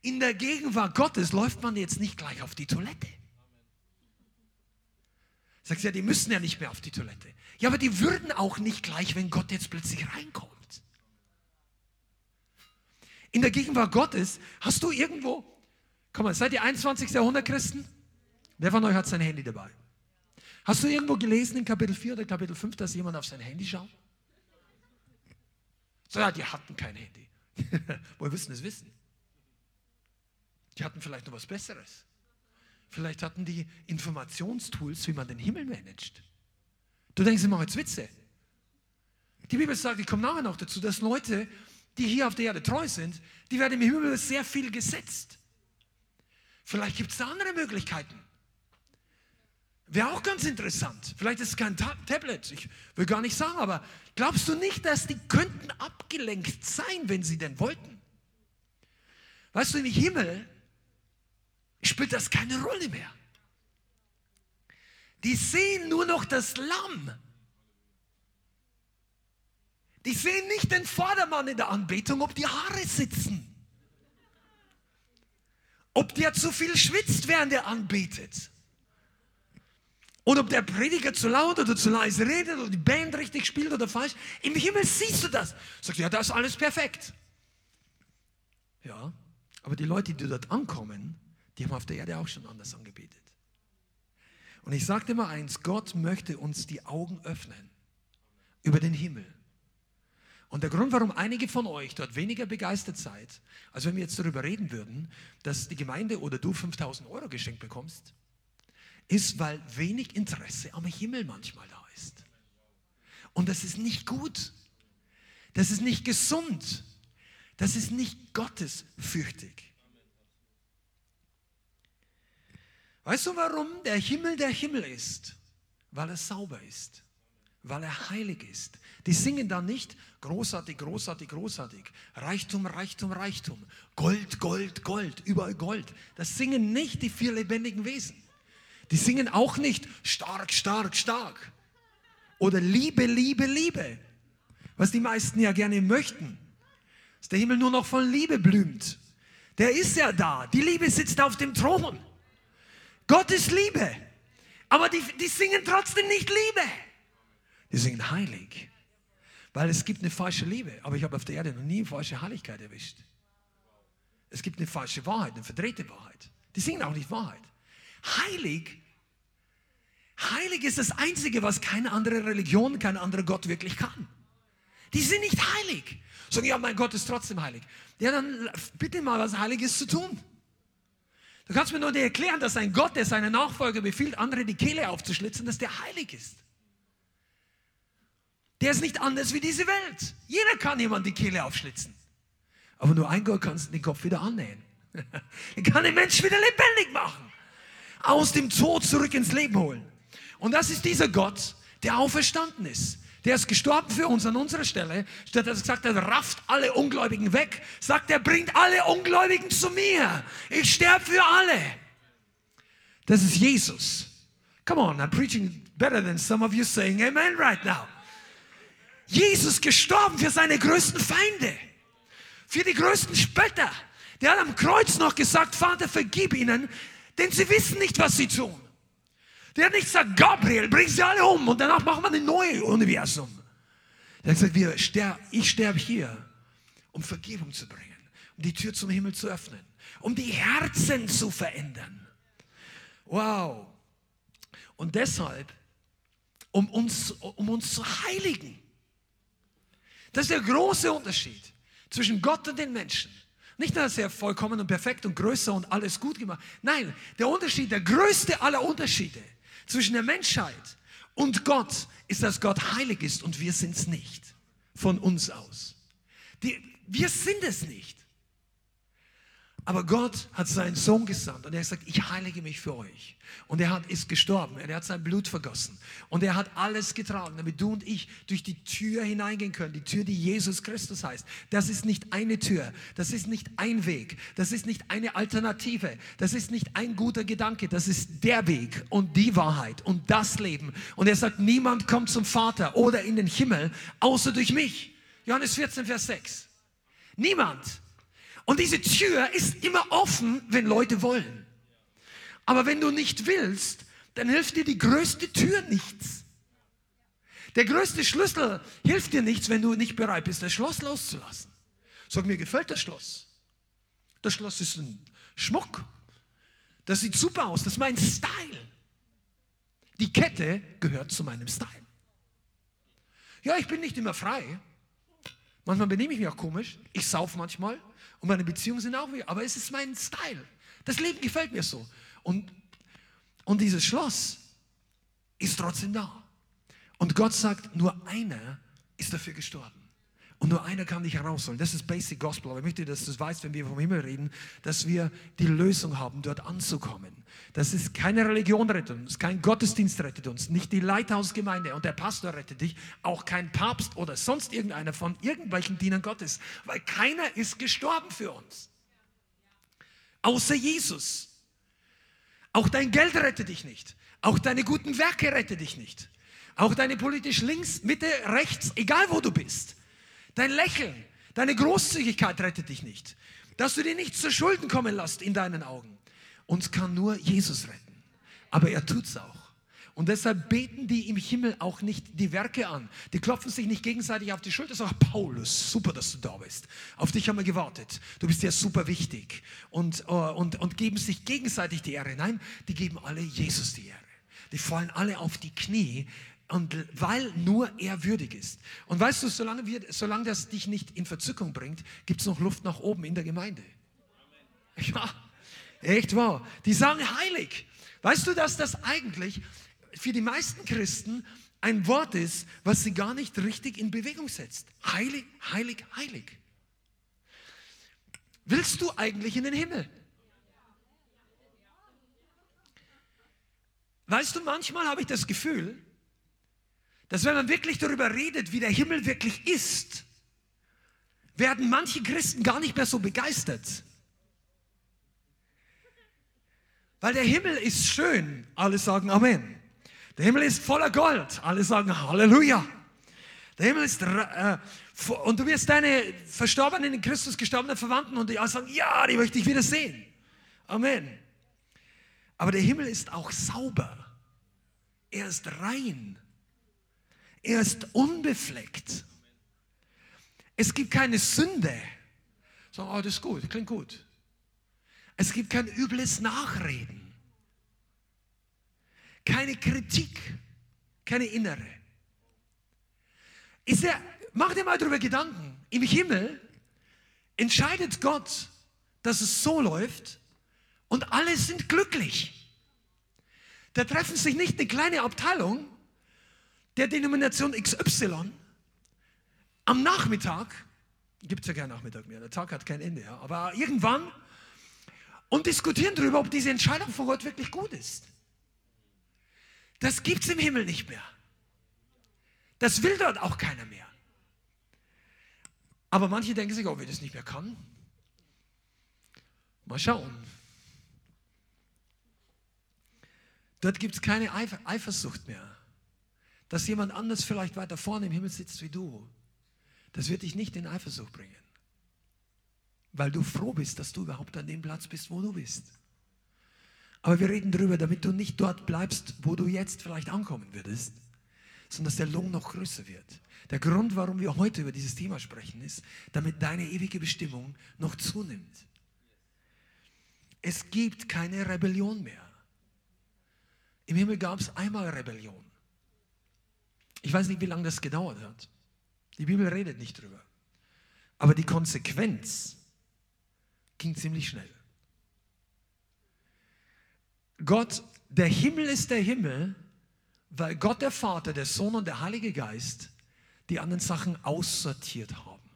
In der Gegenwart Gottes läuft man jetzt nicht gleich auf die Toilette. Sagst du, ja, die müssen ja nicht mehr auf die Toilette. Ja, aber die würden auch nicht gleich, wenn Gott jetzt plötzlich reinkommt. In der Gegenwart Gottes hast du irgendwo, komm mal, seid ihr 21. Jahrhundert Christen? Wer von euch hat sein Handy dabei? Hast du irgendwo gelesen in Kapitel 4 oder Kapitel 5, dass jemand auf sein Handy schaut? So, ja, die hatten kein Handy. Woher wissen es wissen? Die hatten vielleicht noch was Besseres. Vielleicht hatten die Informationstools, wie man den Himmel managt. Du denkst, mache jetzt Witze. Die Bibel sagt, ich komme nachher noch dazu, dass Leute, die hier auf der Erde treu sind, die werden im Himmel sehr viel gesetzt. Vielleicht gibt es da andere Möglichkeiten. Wäre auch ganz interessant. Vielleicht ist es kein Ta Tablet, ich will gar nicht sagen, aber glaubst du nicht, dass die könnten abgelenkt sein, wenn sie denn wollten? Weißt du, im Himmel spielt das keine Rolle mehr. Die sehen nur noch das Lamm. Die sehen nicht den Vordermann in der Anbetung, ob die Haare sitzen. Ob der zu viel schwitzt, während er anbetet. Und ob der Prediger zu laut oder zu leise redet oder die Band richtig spielt oder falsch. Im Himmel siehst du das. Sagst ja, das ist alles perfekt. Ja, aber die Leute, die dort ankommen, die haben auf der Erde auch schon anders angebetet. Und ich sagte mal eins, Gott möchte uns die Augen öffnen über den Himmel. Und der Grund, warum einige von euch dort weniger begeistert seid, als wenn wir jetzt darüber reden würden, dass die Gemeinde oder du 5000 Euro geschenkt bekommst, ist, weil wenig Interesse am Himmel manchmal da ist. Und das ist nicht gut. Das ist nicht gesund. Das ist nicht gottesfürchtig. Weißt du, warum der Himmel der Himmel ist? Weil er sauber ist, weil er heilig ist. Die singen dann nicht großartig, großartig, großartig, Reichtum, Reichtum, Reichtum, Gold, Gold, Gold, überall Gold. Das singen nicht die vier lebendigen Wesen. Die singen auch nicht stark, stark, stark. Oder Liebe, Liebe, Liebe. Was die meisten ja gerne möchten. Dass der Himmel nur noch von Liebe blüht. Der ist ja da. Die Liebe sitzt auf dem Thron. Gott ist Liebe. Aber die, die singen trotzdem nicht Liebe. Die singen heilig. Weil es gibt eine falsche Liebe. Aber ich habe auf der Erde noch nie eine falsche Heiligkeit erwischt. Es gibt eine falsche Wahrheit, eine verdrehte Wahrheit. Die singen auch nicht Wahrheit. Heilig, heilig ist das Einzige, was keine andere Religion, kein anderer Gott wirklich kann. Die sind nicht heilig. Sagen, ja, mein Gott ist trotzdem heilig. Ja, dann bitte mal was Heiliges zu tun. Du kannst mir nur erklären, dass ein Gott, der seine Nachfolger befiehlt, andere die Kehle aufzuschlitzen, dass der heilig ist. Der ist nicht anders wie diese Welt. Jeder kann jemand die Kehle aufschlitzen. Aber nur ein Gott kann den Kopf wieder annähen. er kann den Menschen wieder lebendig machen. Aus dem Tod zurück ins Leben holen. Und das ist dieser Gott, der auferstanden ist. Der ist gestorben für uns an unserer Stelle. Statt dass er gesagt hat, rafft alle Ungläubigen weg, sagt er, bringt alle Ungläubigen zu mir. Ich sterbe für alle. Das ist Jesus. Come on, I'm preaching better than some of you saying amen right now. Jesus gestorben für seine größten Feinde, für die größten Spötter. Der hat am Kreuz noch gesagt, Vater, vergib ihnen, denn sie wissen nicht, was sie tun. Der hat nicht gesagt, Gabriel, bring sie alle um und danach machen wir ein neues Universum. Der hat gesagt, wir ster ich sterbe hier, um Vergebung zu bringen, um die Tür zum Himmel zu öffnen, um die Herzen zu verändern. Wow. Und deshalb, um uns, um uns zu heiligen. Das ist der große Unterschied zwischen Gott und den Menschen. Nicht, dass er vollkommen und perfekt und größer und alles gut gemacht. Nein, der Unterschied, der größte aller Unterschiede zwischen der Menschheit und Gott ist, dass Gott heilig ist und wir sind es nicht. Von uns aus. Die, wir sind es nicht. Aber Gott hat seinen Sohn gesandt und er hat gesagt, ich heilige mich für euch. Und er hat, ist gestorben und er hat sein Blut vergossen. Und er hat alles getragen, damit du und ich durch die Tür hineingehen können. Die Tür, die Jesus Christus heißt. Das ist nicht eine Tür. Das ist nicht ein Weg. Das ist nicht eine Alternative. Das ist nicht ein guter Gedanke. Das ist der Weg und die Wahrheit und das Leben. Und er sagt, niemand kommt zum Vater oder in den Himmel, außer durch mich. Johannes 14, Vers 6. Niemand. Und diese Tür ist immer offen, wenn Leute wollen. Aber wenn du nicht willst, dann hilft dir die größte Tür nichts. Der größte Schlüssel hilft dir nichts, wenn du nicht bereit bist, das Schloss loszulassen. Sag mir, gefällt das Schloss? Das Schloss ist ein Schmuck. Das sieht super aus. Das ist mein Style. Die Kette gehört zu meinem Style. Ja, ich bin nicht immer frei. Manchmal benehme ich mich auch komisch. Ich sauf manchmal und meine Beziehungen sind auch wie, aber es ist mein Style. Das Leben gefällt mir so. Und, und dieses Schloss ist trotzdem da. Und Gott sagt, nur einer ist dafür gestorben. Und nur einer kann dich herausholen. Das ist Basic Gospel. Aber ich möchte, dass du es weißt, wenn wir vom Himmel reden, dass wir die Lösung haben, dort anzukommen. Das ist keine Religion rettet uns, kein Gottesdienst rettet uns, nicht die Leithausgemeinde und der Pastor rettet dich, auch kein Papst oder sonst irgendeiner von irgendwelchen Dienern Gottes, weil keiner ist gestorben für uns. Außer Jesus. Auch dein Geld rettet dich nicht. Auch deine guten Werke rettet dich nicht. Auch deine politisch links, Mitte, rechts, egal wo du bist. Dein Lächeln, deine Großzügigkeit rettet dich nicht. Dass du dir nichts zu Schulden kommen lässt in deinen Augen. Uns kann nur Jesus retten. Aber er tut's auch. Und deshalb beten die im Himmel auch nicht die Werke an. Die klopfen sich nicht gegenseitig auf die Schulter sagen, Paulus, super, dass du da bist. Auf dich haben wir gewartet. Du bist ja super wichtig. Und, äh, und, und geben sich gegenseitig die Ehre. Nein, die geben alle Jesus die Ehre. Die fallen alle auf die Knie und weil nur er würdig ist. Und weißt du, solange, wir, solange das dich nicht in Verzückung bringt, gibt es noch Luft nach oben in der Gemeinde. Ja, echt wahr. Die sagen heilig. Weißt du, dass das eigentlich für die meisten Christen ein Wort ist, was sie gar nicht richtig in Bewegung setzt. Heilig, heilig, heilig. Willst du eigentlich in den Himmel? Weißt du, manchmal habe ich das Gefühl, dass wenn man wirklich darüber redet, wie der Himmel wirklich ist, werden manche Christen gar nicht mehr so begeistert. Weil der Himmel ist schön, alle sagen Amen. Der Himmel ist voller Gold, alle sagen Halleluja. Der Himmel ist, äh, und du wirst deine verstorbenen in Christus gestorbenen Verwandten und die alle sagen, ja, die möchte ich wieder sehen. Amen. Aber der Himmel ist auch sauber. Er ist rein. Er ist unbefleckt. Es gibt keine Sünde. So, oh, das ist gut, klingt gut. Es gibt kein übles Nachreden. Keine Kritik, keine innere. Ist er, mach dir mal darüber Gedanken. Im Himmel entscheidet Gott, dass es so läuft und alle sind glücklich. Da treffen sich nicht eine kleine Abteilung der Denomination XY am Nachmittag, gibt es ja keinen Nachmittag mehr, der Tag hat kein Ende, ja, aber irgendwann und diskutieren darüber, ob diese Entscheidung von Gott wirklich gut ist. Das gibt es im Himmel nicht mehr. Das will dort auch keiner mehr. Aber manche denken sich, ob oh, wir das nicht mehr kann. Mal schauen. Dort gibt es keine Eifersucht mehr dass jemand anders vielleicht weiter vorne im Himmel sitzt wie du, das wird dich nicht in Eifersucht bringen. Weil du froh bist, dass du überhaupt an dem Platz bist, wo du bist. Aber wir reden darüber, damit du nicht dort bleibst, wo du jetzt vielleicht ankommen würdest, sondern dass der Lohn noch größer wird. Der Grund, warum wir heute über dieses Thema sprechen, ist, damit deine ewige Bestimmung noch zunimmt. Es gibt keine Rebellion mehr. Im Himmel gab es einmal Rebellion. Ich weiß nicht, wie lange das gedauert hat. Die Bibel redet nicht drüber. Aber die Konsequenz ging ziemlich schnell. Gott, der Himmel ist der Himmel, weil Gott der Vater, der Sohn und der Heilige Geist die anderen Sachen aussortiert haben.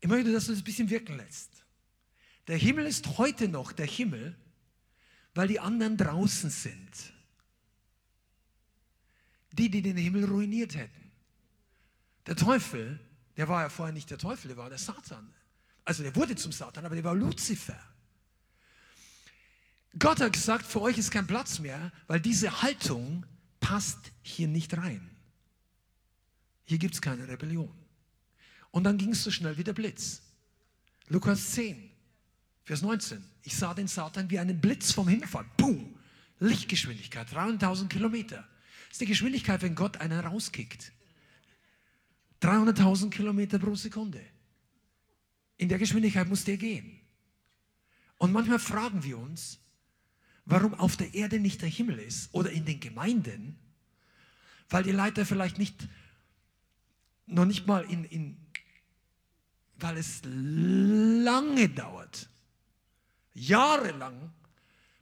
Ich möchte, dass du das ein bisschen wirken lässt. Der Himmel ist heute noch der Himmel, weil die anderen draußen sind. Die, die den Himmel ruiniert hätten. Der Teufel, der war ja vorher nicht der Teufel, der war der Satan. Also der wurde zum Satan, aber der war Luzifer. Gott hat gesagt, für euch ist kein Platz mehr, weil diese Haltung passt hier nicht rein. Hier gibt es keine Rebellion. Und dann ging es so schnell wie der Blitz. Lukas 10, Vers 19. Ich sah den Satan wie einen Blitz vom Himmel fallen. Boom! Lichtgeschwindigkeit, 300.000 Kilometer. Das ist die Geschwindigkeit, wenn Gott einen rauskickt. 300.000 Kilometer pro Sekunde. In der Geschwindigkeit muss der gehen. Und manchmal fragen wir uns, warum auf der Erde nicht der Himmel ist oder in den Gemeinden, weil die Leiter vielleicht nicht, noch nicht mal in, in weil es lange dauert, jahrelang,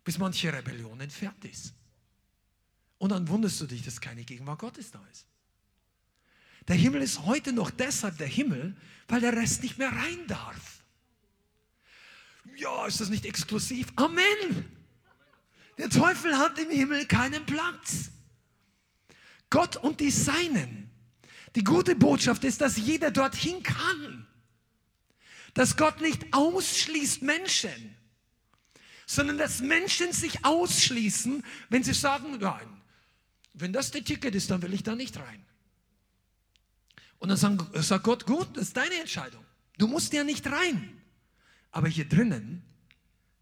bis manche Rebellion entfernt ist. Und dann wunderst du dich, dass keine Gegenwart Gottes da ist. Der Himmel ist heute noch deshalb der Himmel, weil der Rest nicht mehr rein darf. Ja, ist das nicht exklusiv? Amen. Der Teufel hat im Himmel keinen Platz. Gott und die Seinen. Die gute Botschaft ist, dass jeder dorthin kann. Dass Gott nicht ausschließt Menschen, sondern dass Menschen sich ausschließen, wenn sie sagen, nein, wenn das der Ticket ist, dann will ich da nicht rein. Und dann sagt Gott, gut, das ist deine Entscheidung. Du musst ja nicht rein. Aber hier drinnen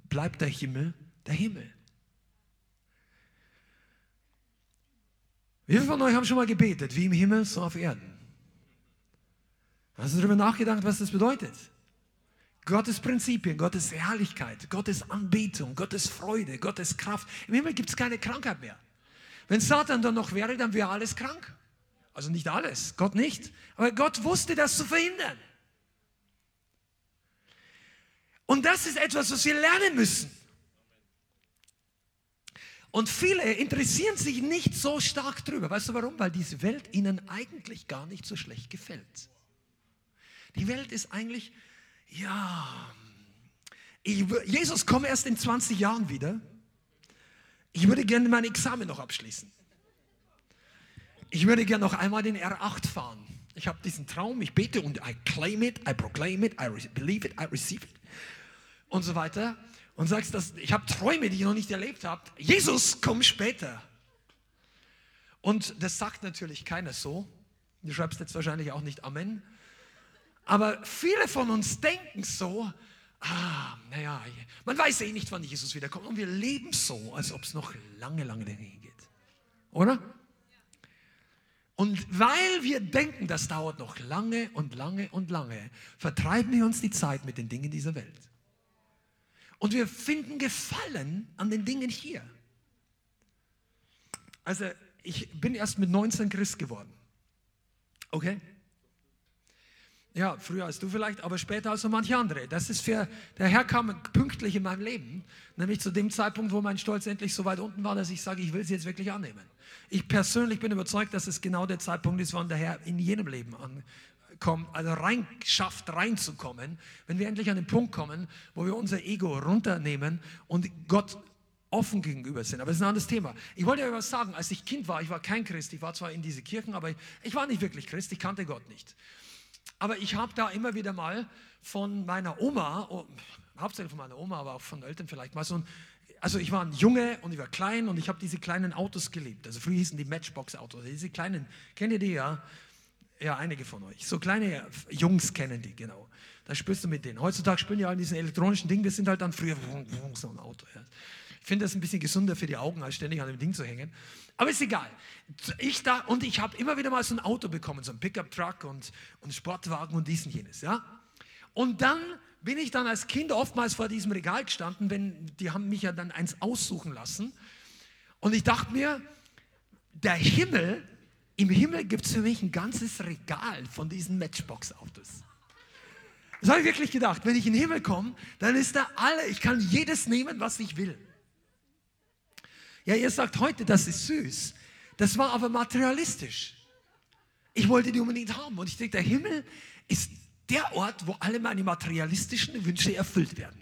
bleibt der Himmel der Himmel. Wie viele von euch haben schon mal gebetet, wie im Himmel, so auf Erden? Hast du darüber nachgedacht, was das bedeutet? Gottes Prinzipien, Gottes Herrlichkeit, Gottes Anbetung, Gottes Freude, Gottes Kraft. Im Himmel gibt es keine Krankheit mehr. Wenn Satan dann noch wäre, dann wäre alles krank. Also nicht alles, Gott nicht. Aber Gott wusste das zu verhindern. Und das ist etwas, was wir lernen müssen. Und viele interessieren sich nicht so stark drüber. Weißt du warum? Weil diese Welt ihnen eigentlich gar nicht so schlecht gefällt. Die Welt ist eigentlich, ja, ich, Jesus kommt erst in 20 Jahren wieder. Ich würde gerne mein Examen noch abschließen. Ich würde gerne noch einmal den R8 fahren. Ich habe diesen Traum, ich bete und I claim it, I proclaim it, I believe it, I receive it und so weiter. Und sagst, dass ich habe Träume, die ich noch nicht erlebt habe. Jesus, komm später. Und das sagt natürlich keiner so. Du schreibst jetzt wahrscheinlich auch nicht Amen. Aber viele von uns denken so, ah, naja, man weiß eh nicht, wann Jesus wiederkommt. Und wir leben so, als ob es noch lange, lange dahin geht. Oder? Und weil wir denken, das dauert noch lange und lange und lange, vertreiben wir uns die Zeit mit den Dingen dieser Welt. Und wir finden Gefallen an den Dingen hier. Also ich bin erst mit 19 Christ geworden. Okay? Ja, früher als du vielleicht, aber später als so manche andere. Das ist für, der Herr kam pünktlich in meinem Leben, nämlich zu dem Zeitpunkt, wo mein Stolz endlich so weit unten war, dass ich sage, ich will sie jetzt wirklich annehmen. Ich persönlich bin überzeugt, dass es genau der Zeitpunkt ist, wann der Herr in jedem Leben ankommt, also rein schafft, reinzukommen, wenn wir endlich an den Punkt kommen, wo wir unser Ego runternehmen und Gott offen gegenüber sind. Aber das ist ein anderes Thema. Ich wollte euch was sagen. Als ich Kind war, ich war kein Christ, ich war zwar in diese Kirchen, aber ich, ich war nicht wirklich Christ, ich kannte Gott nicht. Aber ich habe da immer wieder mal von meiner Oma, oh, hauptsächlich von meiner Oma, aber auch von Eltern vielleicht mal so ein, also ich war ein Junge und ich war klein und ich habe diese kleinen Autos geliebt. Also früher hießen die Matchbox-Autos, diese kleinen, kennt ihr die ja? Ja, einige von euch. So kleine Jungs kennen die, genau. Da spürst du mit denen. Heutzutage spielen ja all diesen elektronischen Dingen, das sind halt dann früher so ein Auto. Ja. Ich finde das ein bisschen gesünder für die Augen, als ständig an dem Ding zu hängen. Aber ist egal. Ich da, und ich habe immer wieder mal so ein Auto bekommen, so ein Pickup-Truck und, und Sportwagen und dies und jenes. Ja? Und dann bin ich dann als Kind oftmals vor diesem Regal gestanden, wenn die haben mich ja dann eins aussuchen lassen. Und ich dachte mir, der Himmel, im Himmel gibt es für mich ein ganzes Regal von diesen Matchbox-Autos. Das habe ich wirklich gedacht. Wenn ich in den Himmel komme, dann ist da alle, ich kann jedes nehmen, was ich will. Ja, ihr sagt heute, das ist süß. Das war aber materialistisch. Ich wollte die unbedingt haben. Und ich denke, der Himmel ist der Ort, wo alle meine materialistischen Wünsche erfüllt werden.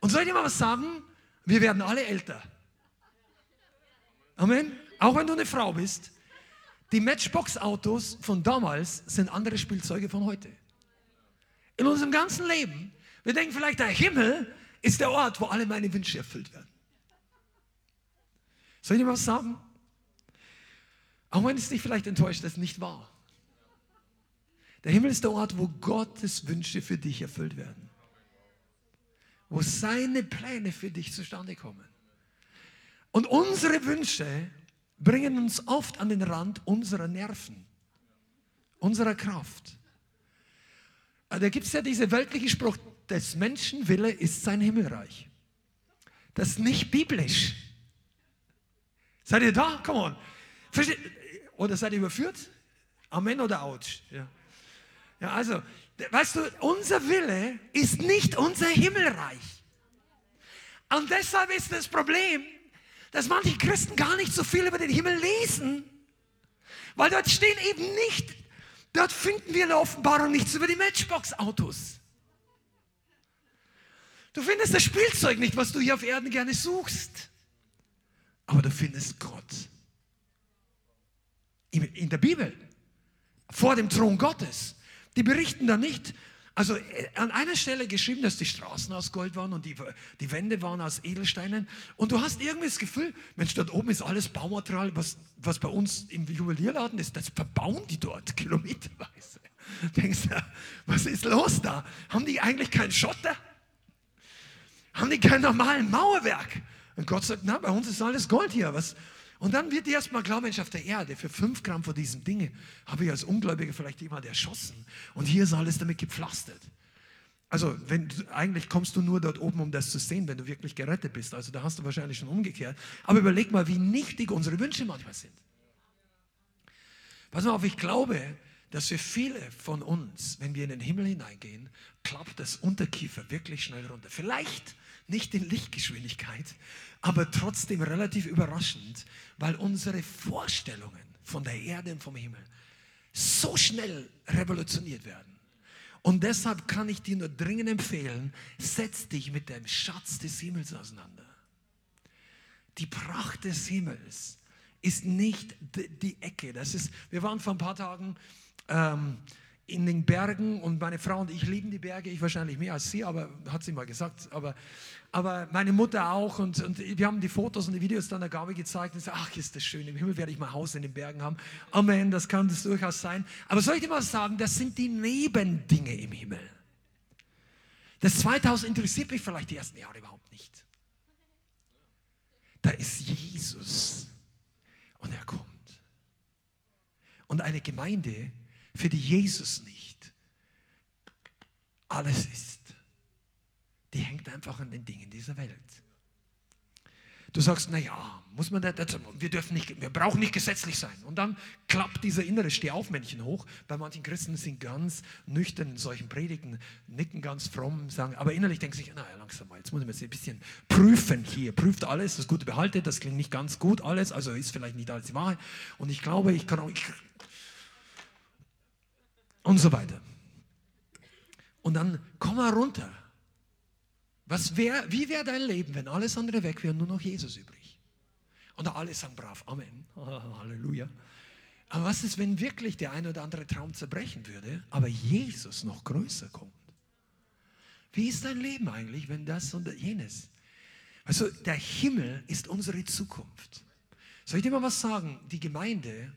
Und soll ich mal was sagen? Wir werden alle älter. Amen. Auch wenn du eine Frau bist. Die Matchbox-Autos von damals sind andere Spielzeuge von heute. In unserem ganzen Leben. Wir denken vielleicht, der Himmel ist der Ort, wo alle meine Wünsche erfüllt werden. Soll ich dir was sagen? Auch wenn es dich vielleicht enttäuscht, das ist nicht wahr. Der Himmel ist der Ort, wo Gottes Wünsche für dich erfüllt werden. Wo seine Pläne für dich zustande kommen. Und unsere Wünsche bringen uns oft an den Rand unserer Nerven, unserer Kraft. Äh, da gibt es ja diese weltliche Spruch, des Menschen Wille ist sein Himmelreich. Das ist nicht biblisch. Seid ihr da? Come on. Versteht? Oder seid ihr überführt? Amen oder ouch? Ja. ja, also, weißt du, unser Wille ist nicht unser Himmelreich. Und deshalb ist das Problem, dass manche Christen gar nicht so viel über den Himmel lesen, weil dort stehen eben nicht, dort finden wir in der Offenbarung nichts über die Matchbox-Autos. Du findest das Spielzeug nicht, was du hier auf Erden gerne suchst, aber du findest Gott. In der Bibel, vor dem Thron Gottes. Die berichten da nicht also äh, an einer Stelle geschrieben, dass die Straßen aus Gold waren und die, die Wände waren aus Edelsteinen. Und du hast irgendwie das Gefühl, Mensch, dort oben ist alles Baumaterial, was, was bei uns im Juwelierladen ist. Das verbauen die dort kilometerweise. Denkst du, was ist los da? Haben die eigentlich keinen Schotter? Haben die kein normalen Mauerwerk? Und Gott sagt, na, bei uns ist alles Gold hier. Was, und dann wird erstmal klar, Mensch, auf der Erde, für fünf Gramm von diesen Dingen habe ich als Ungläubiger vielleicht jemand erschossen. Und hier ist alles damit gepflastert. Also, wenn, eigentlich kommst du nur dort oben, um das zu sehen, wenn du wirklich gerettet bist. Also, da hast du wahrscheinlich schon umgekehrt. Aber überleg mal, wie nichtig unsere Wünsche manchmal sind. Pass mal auf, ich glaube, dass für viele von uns, wenn wir in den Himmel hineingehen, klappt das Unterkiefer wirklich schnell runter. Vielleicht nicht in Lichtgeschwindigkeit, aber trotzdem relativ überraschend, weil unsere Vorstellungen von der Erde und vom Himmel so schnell revolutioniert werden. Und deshalb kann ich dir nur dringend empfehlen, setz dich mit dem Schatz des Himmels auseinander. Die Pracht des Himmels ist nicht die Ecke. Das ist, wir waren vor ein paar Tagen ähm, in den Bergen und meine Frau und ich lieben die Berge, ich wahrscheinlich mehr als sie, aber hat sie mal gesagt, aber, aber meine Mutter auch und, und wir haben die Fotos und die Videos dann der Gabi gezeigt und gesagt, ach ist das schön, im Himmel werde ich mein Haus in den Bergen haben. Amen, das kann das durchaus sein. Aber soll ich dir mal sagen, das sind die Nebendinge im Himmel. Das 2000 interessiert mich vielleicht die ersten Jahre überhaupt nicht. Da ist Jesus und er kommt. Und eine Gemeinde, für die Jesus nicht alles ist. Die hängt einfach an den Dingen dieser Welt. Du sagst, naja, muss man das, wir dürfen nicht, wir brauchen nicht gesetzlich sein. Und dann klappt dieser innere Stehaufmännchen hoch. Bei manchen Christen sind ganz nüchtern in solchen Predigten, nicken ganz fromm, sagen, aber innerlich denken sich, naja, langsam mal, jetzt muss ich mir ein bisschen prüfen hier. Prüft alles, das Gute behaltet, das klingt nicht ganz gut alles, also ist vielleicht nicht alles die Wahrheit. Und ich glaube, ich kann auch, ich, und so weiter. Und dann komm mal runter. Was wär, wie wäre dein Leben, wenn alles andere weg wäre und nur noch Jesus übrig? Und alle sagen brav, Amen, Halleluja. Aber was ist, wenn wirklich der ein oder andere Traum zerbrechen würde, aber Jesus noch größer kommt? Wie ist dein Leben eigentlich, wenn das und jenes? Also der Himmel ist unsere Zukunft. Soll ich dir mal was sagen? Die Gemeinde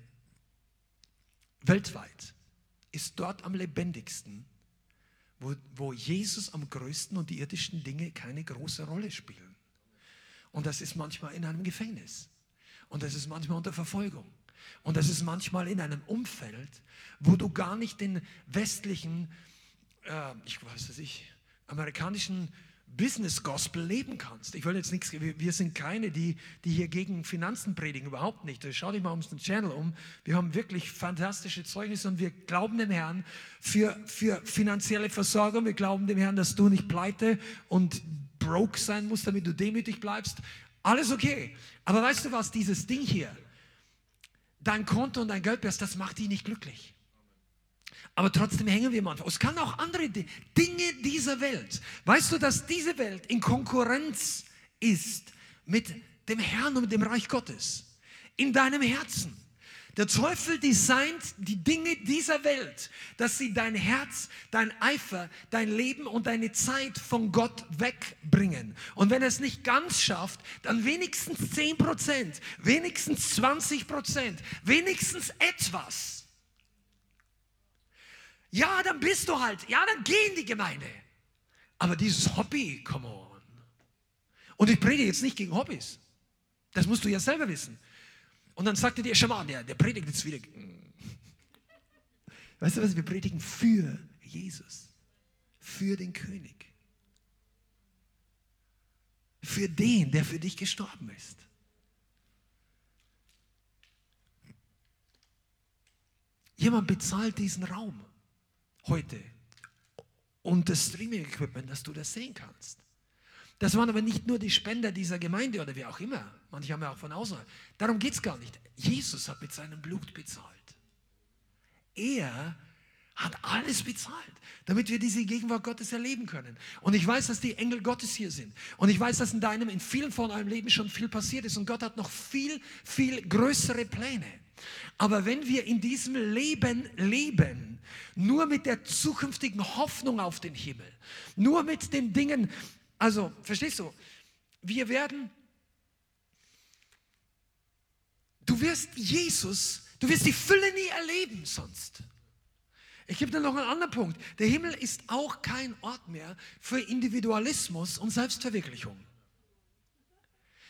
weltweit ist dort am lebendigsten, wo, wo Jesus am größten und die irdischen Dinge keine große Rolle spielen. Und das ist manchmal in einem Gefängnis. Und das ist manchmal unter Verfolgung. Und das ist manchmal in einem Umfeld, wo du gar nicht den westlichen, äh, ich weiß es nicht, amerikanischen Business Gospel leben kannst. Ich will jetzt nichts, wir sind keine, die, die hier gegen Finanzen predigen, überhaupt nicht. Schau dich mal um den Channel um. Wir haben wirklich fantastische Zeugnisse und wir glauben dem Herrn für, für finanzielle Versorgung. Wir glauben dem Herrn, dass du nicht pleite und broke sein musst, damit du demütig bleibst. Alles okay. Aber weißt du was, dieses Ding hier, dein Konto und dein Geldbörse, das macht dich nicht glücklich. Aber trotzdem hängen wir manchmal. Es kann auch andere Dinge dieser Welt. Weißt du, dass diese Welt in Konkurrenz ist mit dem Herrn und mit dem Reich Gottes? In deinem Herzen. Der Teufel designt die Dinge dieser Welt, dass sie dein Herz, dein Eifer, dein Leben und deine Zeit von Gott wegbringen. Und wenn er es nicht ganz schafft, dann wenigstens 10 Prozent, wenigstens 20 Prozent, wenigstens etwas ja, dann bist du halt, ja, dann geh in die Gemeinde. Aber dieses Hobby, come on. Und ich predige jetzt nicht gegen Hobbys. Das musst du ja selber wissen. Und dann sagte dir, schau mal, der, der predigt jetzt wieder. Weißt du was, wir predigen für Jesus, für den König, für den, der für dich gestorben ist. Jemand bezahlt diesen Raum heute und das Streaming-Equipment, dass du das sehen kannst. Das waren aber nicht nur die Spender dieser Gemeinde oder wie auch immer. Manche haben ja auch von außen. Darum geht es gar nicht. Jesus hat mit seinem Blut bezahlt. Er hat alles bezahlt, damit wir diese Gegenwart Gottes erleben können. Und ich weiß, dass die Engel Gottes hier sind. Und ich weiß, dass in deinem, in vielen von eurem Leben schon viel passiert ist. Und Gott hat noch viel, viel größere Pläne. Aber wenn wir in diesem Leben leben, nur mit der zukünftigen Hoffnung auf den Himmel, nur mit den Dingen, also verstehst du, wir werden, du wirst Jesus, du wirst die Fülle nie erleben sonst. Ich gebe dir noch einen anderen Punkt. Der Himmel ist auch kein Ort mehr für Individualismus und Selbstverwirklichung.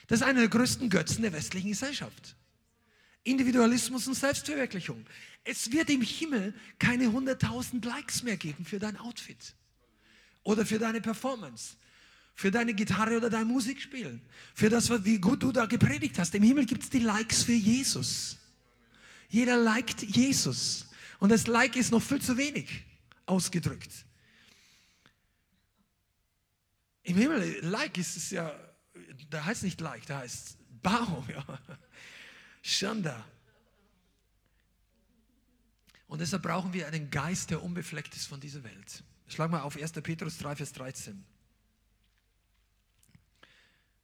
Das ist einer der größten Götzen der westlichen Gesellschaft. Individualismus und Selbstverwirklichung. Es wird im Himmel keine 100.000 Likes mehr geben für dein Outfit oder für deine Performance, für deine Gitarre oder dein Musikspielen, für das, wie gut du da gepredigt hast. Im Himmel gibt es die Likes für Jesus. Jeder liked Jesus. Und das Like ist noch viel zu wenig ausgedrückt. Im Himmel, Like ist es ja, da heißt nicht Like, da heißt Baum. Ja. Schanda. Und deshalb brauchen wir einen Geist, der unbefleckt ist von dieser Welt. Schlag mal auf 1. Petrus 3, Vers 13.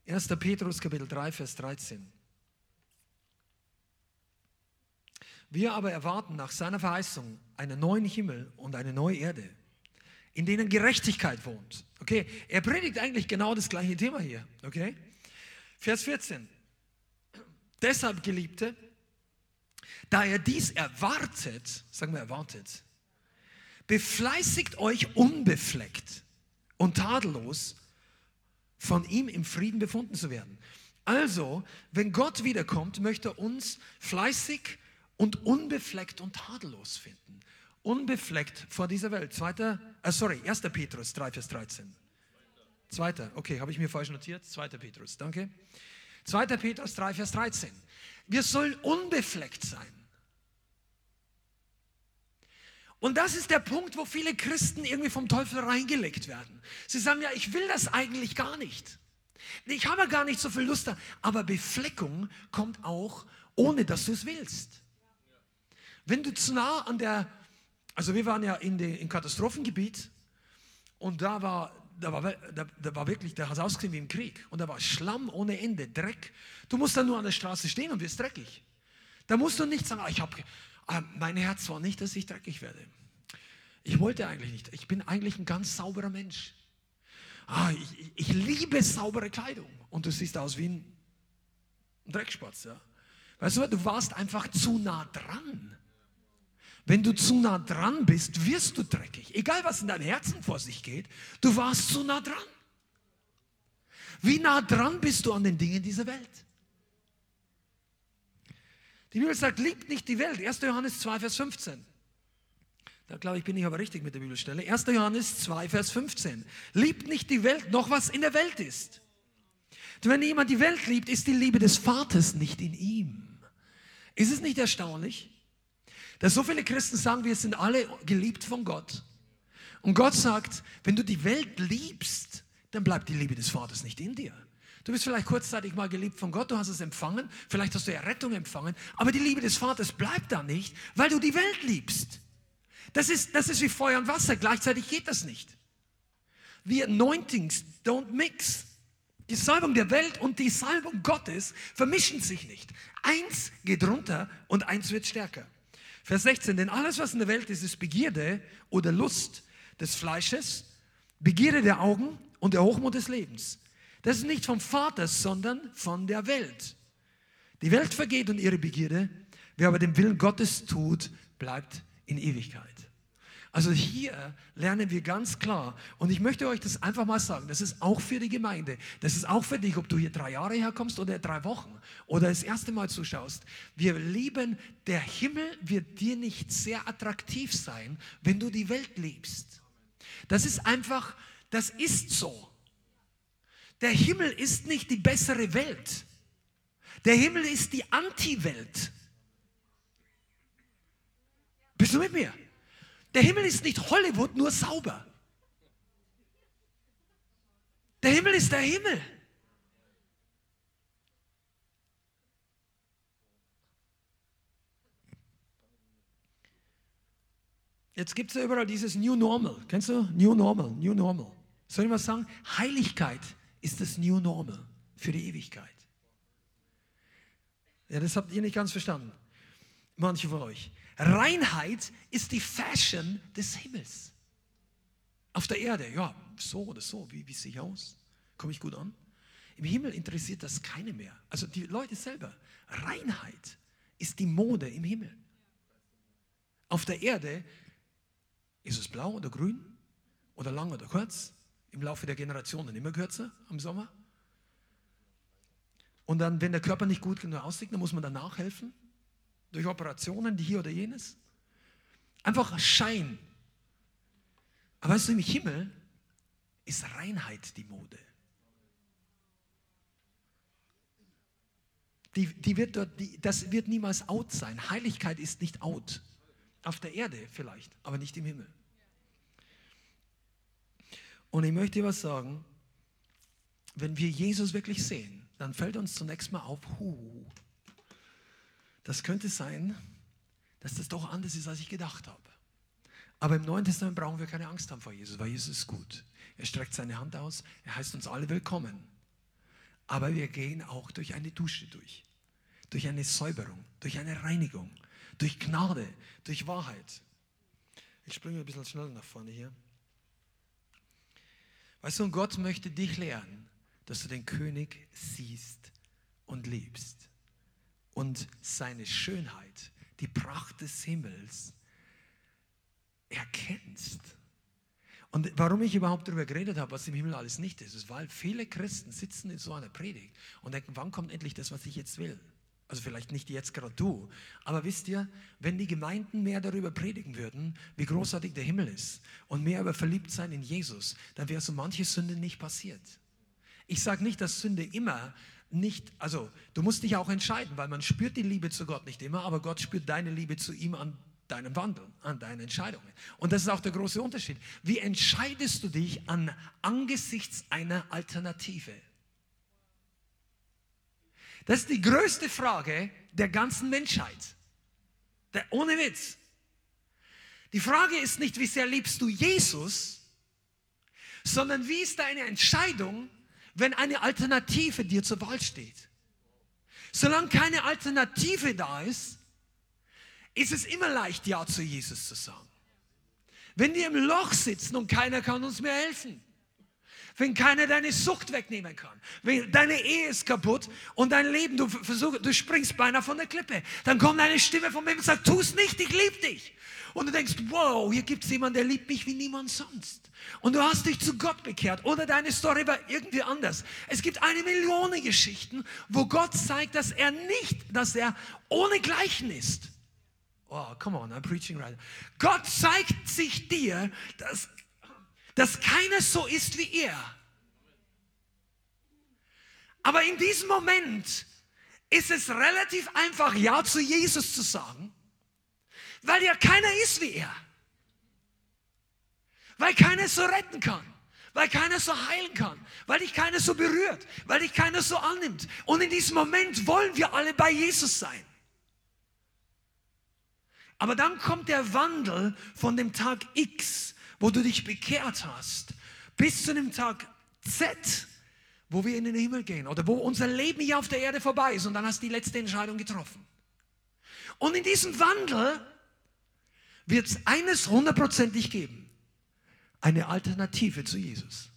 1. Petrus Kapitel 3, Vers 13. Wir aber erwarten nach seiner Verheißung einen neuen Himmel und eine neue Erde, in denen Gerechtigkeit wohnt. Okay, er predigt eigentlich genau das gleiche Thema hier. Okay, Vers 14. Deshalb, Geliebte, da ihr dies erwartet, sagen wir erwartet, befleißigt euch unbefleckt und tadellos von ihm im Frieden befunden zu werden. Also, wenn Gott wiederkommt, möchte er uns fleißig und unbefleckt und tadellos finden. Unbefleckt vor dieser Welt. Zweiter, äh sorry, 1. Petrus 3, Vers 13. Zweiter, okay, habe ich mir falsch notiert? Zweiter Petrus, danke. 2. Petrus 3, Vers 13. Wir sollen unbefleckt sein. Und das ist der Punkt, wo viele Christen irgendwie vom Teufel reingelegt werden. Sie sagen ja, ich will das eigentlich gar nicht. Ich habe gar nicht so viel Lust da. Aber Befleckung kommt auch, ohne dass du es willst. Wenn du zu nah an der, also wir waren ja in dem Katastrophengebiet und da war da war, da, da war wirklich, da hat es ausgesehen wie im Krieg. Und da war Schlamm ohne Ende, Dreck. Du musst dann nur an der Straße stehen und wirst dreckig. Da musst du nicht sagen, ah, ich habe, ah, mein Herz war nicht, dass ich dreckig werde. Ich wollte eigentlich nicht. Ich bin eigentlich ein ganz sauberer Mensch. Ah, ich, ich liebe saubere Kleidung. Und du siehst aus wie ein Dreckspatz. Ja. Weißt du, du warst einfach zu nah dran. Wenn du zu nah dran bist, wirst du dreckig. Egal, was in deinem Herzen vor sich geht, du warst zu nah dran. Wie nah dran bist du an den Dingen dieser Welt? Die Bibel sagt, liebt nicht die Welt. 1. Johannes 2, Vers 15. Da glaube ich, bin ich aber richtig mit der Bibelstelle. 1. Johannes 2, Vers 15. Liebt nicht die Welt, noch was in der Welt ist. Und wenn jemand die Welt liebt, ist die Liebe des Vaters nicht in ihm. Ist es nicht erstaunlich? Dass so viele Christen sagen, wir sind alle geliebt von Gott. Und Gott sagt, wenn du die Welt liebst, dann bleibt die Liebe des Vaters nicht in dir. Du bist vielleicht kurzzeitig mal geliebt von Gott, du hast es empfangen, vielleicht hast du Errettung empfangen, aber die Liebe des Vaters bleibt da nicht, weil du die Welt liebst. Das ist, das ist wie Feuer und Wasser, gleichzeitig geht das nicht. The anointings don't mix. Die Salbung der Welt und die Salbung Gottes vermischen sich nicht. Eins geht runter und eins wird stärker. Vers 16, denn alles, was in der Welt ist, ist Begierde oder Lust des Fleisches, Begierde der Augen und der Hochmut des Lebens. Das ist nicht vom Vater, sondern von der Welt. Die Welt vergeht und ihre Begierde. Wer aber den Willen Gottes tut, bleibt in Ewigkeit. Also hier lernen wir ganz klar, und ich möchte euch das einfach mal sagen, das ist auch für die Gemeinde, das ist auch für dich, ob du hier drei Jahre herkommst oder drei Wochen oder das erste Mal zuschaust. Wir lieben, der Himmel wird dir nicht sehr attraktiv sein, wenn du die Welt liebst. Das ist einfach, das ist so. Der Himmel ist nicht die bessere Welt. Der Himmel ist die Anti-Welt. Bist du mit mir? Der Himmel ist nicht Hollywood, nur sauber. Der Himmel ist der Himmel. Jetzt gibt es ja überall dieses New Normal. Kennst du? New Normal, New Normal. Soll ich mal sagen? Heiligkeit ist das New Normal für die Ewigkeit. Ja, das habt ihr nicht ganz verstanden. Manche von euch. Reinheit ist die Fashion des Himmels. Auf der Erde, ja, so oder so, wie, wie sehe ich aus? Komme ich gut an? Im Himmel interessiert das keine mehr. Also die Leute selber. Reinheit ist die Mode im Himmel. Auf der Erde ist es blau oder grün oder lang oder kurz. Im Laufe der Generationen immer kürzer am Sommer. Und dann, wenn der Körper nicht gut genug aussieht, dann muss man danach helfen durch Operationen, die hier oder jenes. Einfach Schein. Aber weißt du, im Himmel ist Reinheit die Mode. Die, die wird dort, die, das wird niemals out sein. Heiligkeit ist nicht out. Auf der Erde vielleicht, aber nicht im Himmel. Und ich möchte dir was sagen, wenn wir Jesus wirklich sehen, dann fällt uns zunächst mal auf, hu, das könnte sein, dass das doch anders ist, als ich gedacht habe. Aber im Neuen Testament brauchen wir keine Angst haben vor Jesus, weil Jesus ist gut. Er streckt seine Hand aus, er heißt uns alle willkommen. Aber wir gehen auch durch eine Dusche durch, durch eine Säuberung, durch eine Reinigung, durch Gnade, durch Wahrheit. Ich springe ein bisschen schneller nach vorne hier. Weißt du, Gott möchte dich lehren, dass du den König siehst und liebst und seine Schönheit, die Pracht des Himmels erkennst. Und warum ich überhaupt darüber geredet habe, was im Himmel alles nicht ist, ist, weil viele Christen sitzen in so einer Predigt und denken, wann kommt endlich das, was ich jetzt will? Also vielleicht nicht jetzt gerade du, aber wisst ihr, wenn die Gemeinden mehr darüber predigen würden, wie großartig der Himmel ist und mehr über Verliebtsein in Jesus, dann wäre so manche Sünde nicht passiert. Ich sage nicht, dass Sünde immer nicht, also du musst dich auch entscheiden, weil man spürt die Liebe zu Gott nicht immer, aber Gott spürt deine Liebe zu ihm an deinem Wandel, an deinen Entscheidungen. Und das ist auch der große Unterschied. Wie entscheidest du dich an angesichts einer Alternative? Das ist die größte Frage der ganzen Menschheit. Der, ohne Witz. Die Frage ist nicht, wie sehr liebst du Jesus, sondern wie ist deine Entscheidung wenn eine Alternative dir zur Wahl steht. Solange keine Alternative da ist, ist es immer leicht, Ja zu Jesus zu sagen. Wenn wir im Loch sitzen und keiner kann uns mehr helfen, wenn keiner deine Sucht wegnehmen kann, wenn deine Ehe ist kaputt und dein Leben, du versuchst, du springst beinahe von der Klippe, dann kommt eine Stimme von mir und sagt, tu es nicht, ich liebe dich. Und du denkst, wow, hier gibt es jemanden, der liebt mich wie niemand sonst. Und du hast dich zu Gott bekehrt oder deine Story war irgendwie anders. Es gibt eine Million Geschichten, wo Gott zeigt, dass er nicht, dass er ohne Gleichen ist. Oh, come on, I'm preaching right. Gott zeigt sich dir, dass, dass keiner so ist wie er. Aber in diesem Moment ist es relativ einfach, Ja zu Jesus zu sagen, weil ja keiner ist wie er. Weil keiner so retten kann. Weil keiner so heilen kann. Weil dich keiner so berührt. Weil dich keiner so annimmt. Und in diesem Moment wollen wir alle bei Jesus sein. Aber dann kommt der Wandel von dem Tag X, wo du dich bekehrt hast, bis zu dem Tag Z, wo wir in den Himmel gehen oder wo unser Leben hier auf der Erde vorbei ist und dann hast du die letzte Entscheidung getroffen. Und in diesem Wandel wird es eines hundertprozentig geben eine Alternative zu Jesus.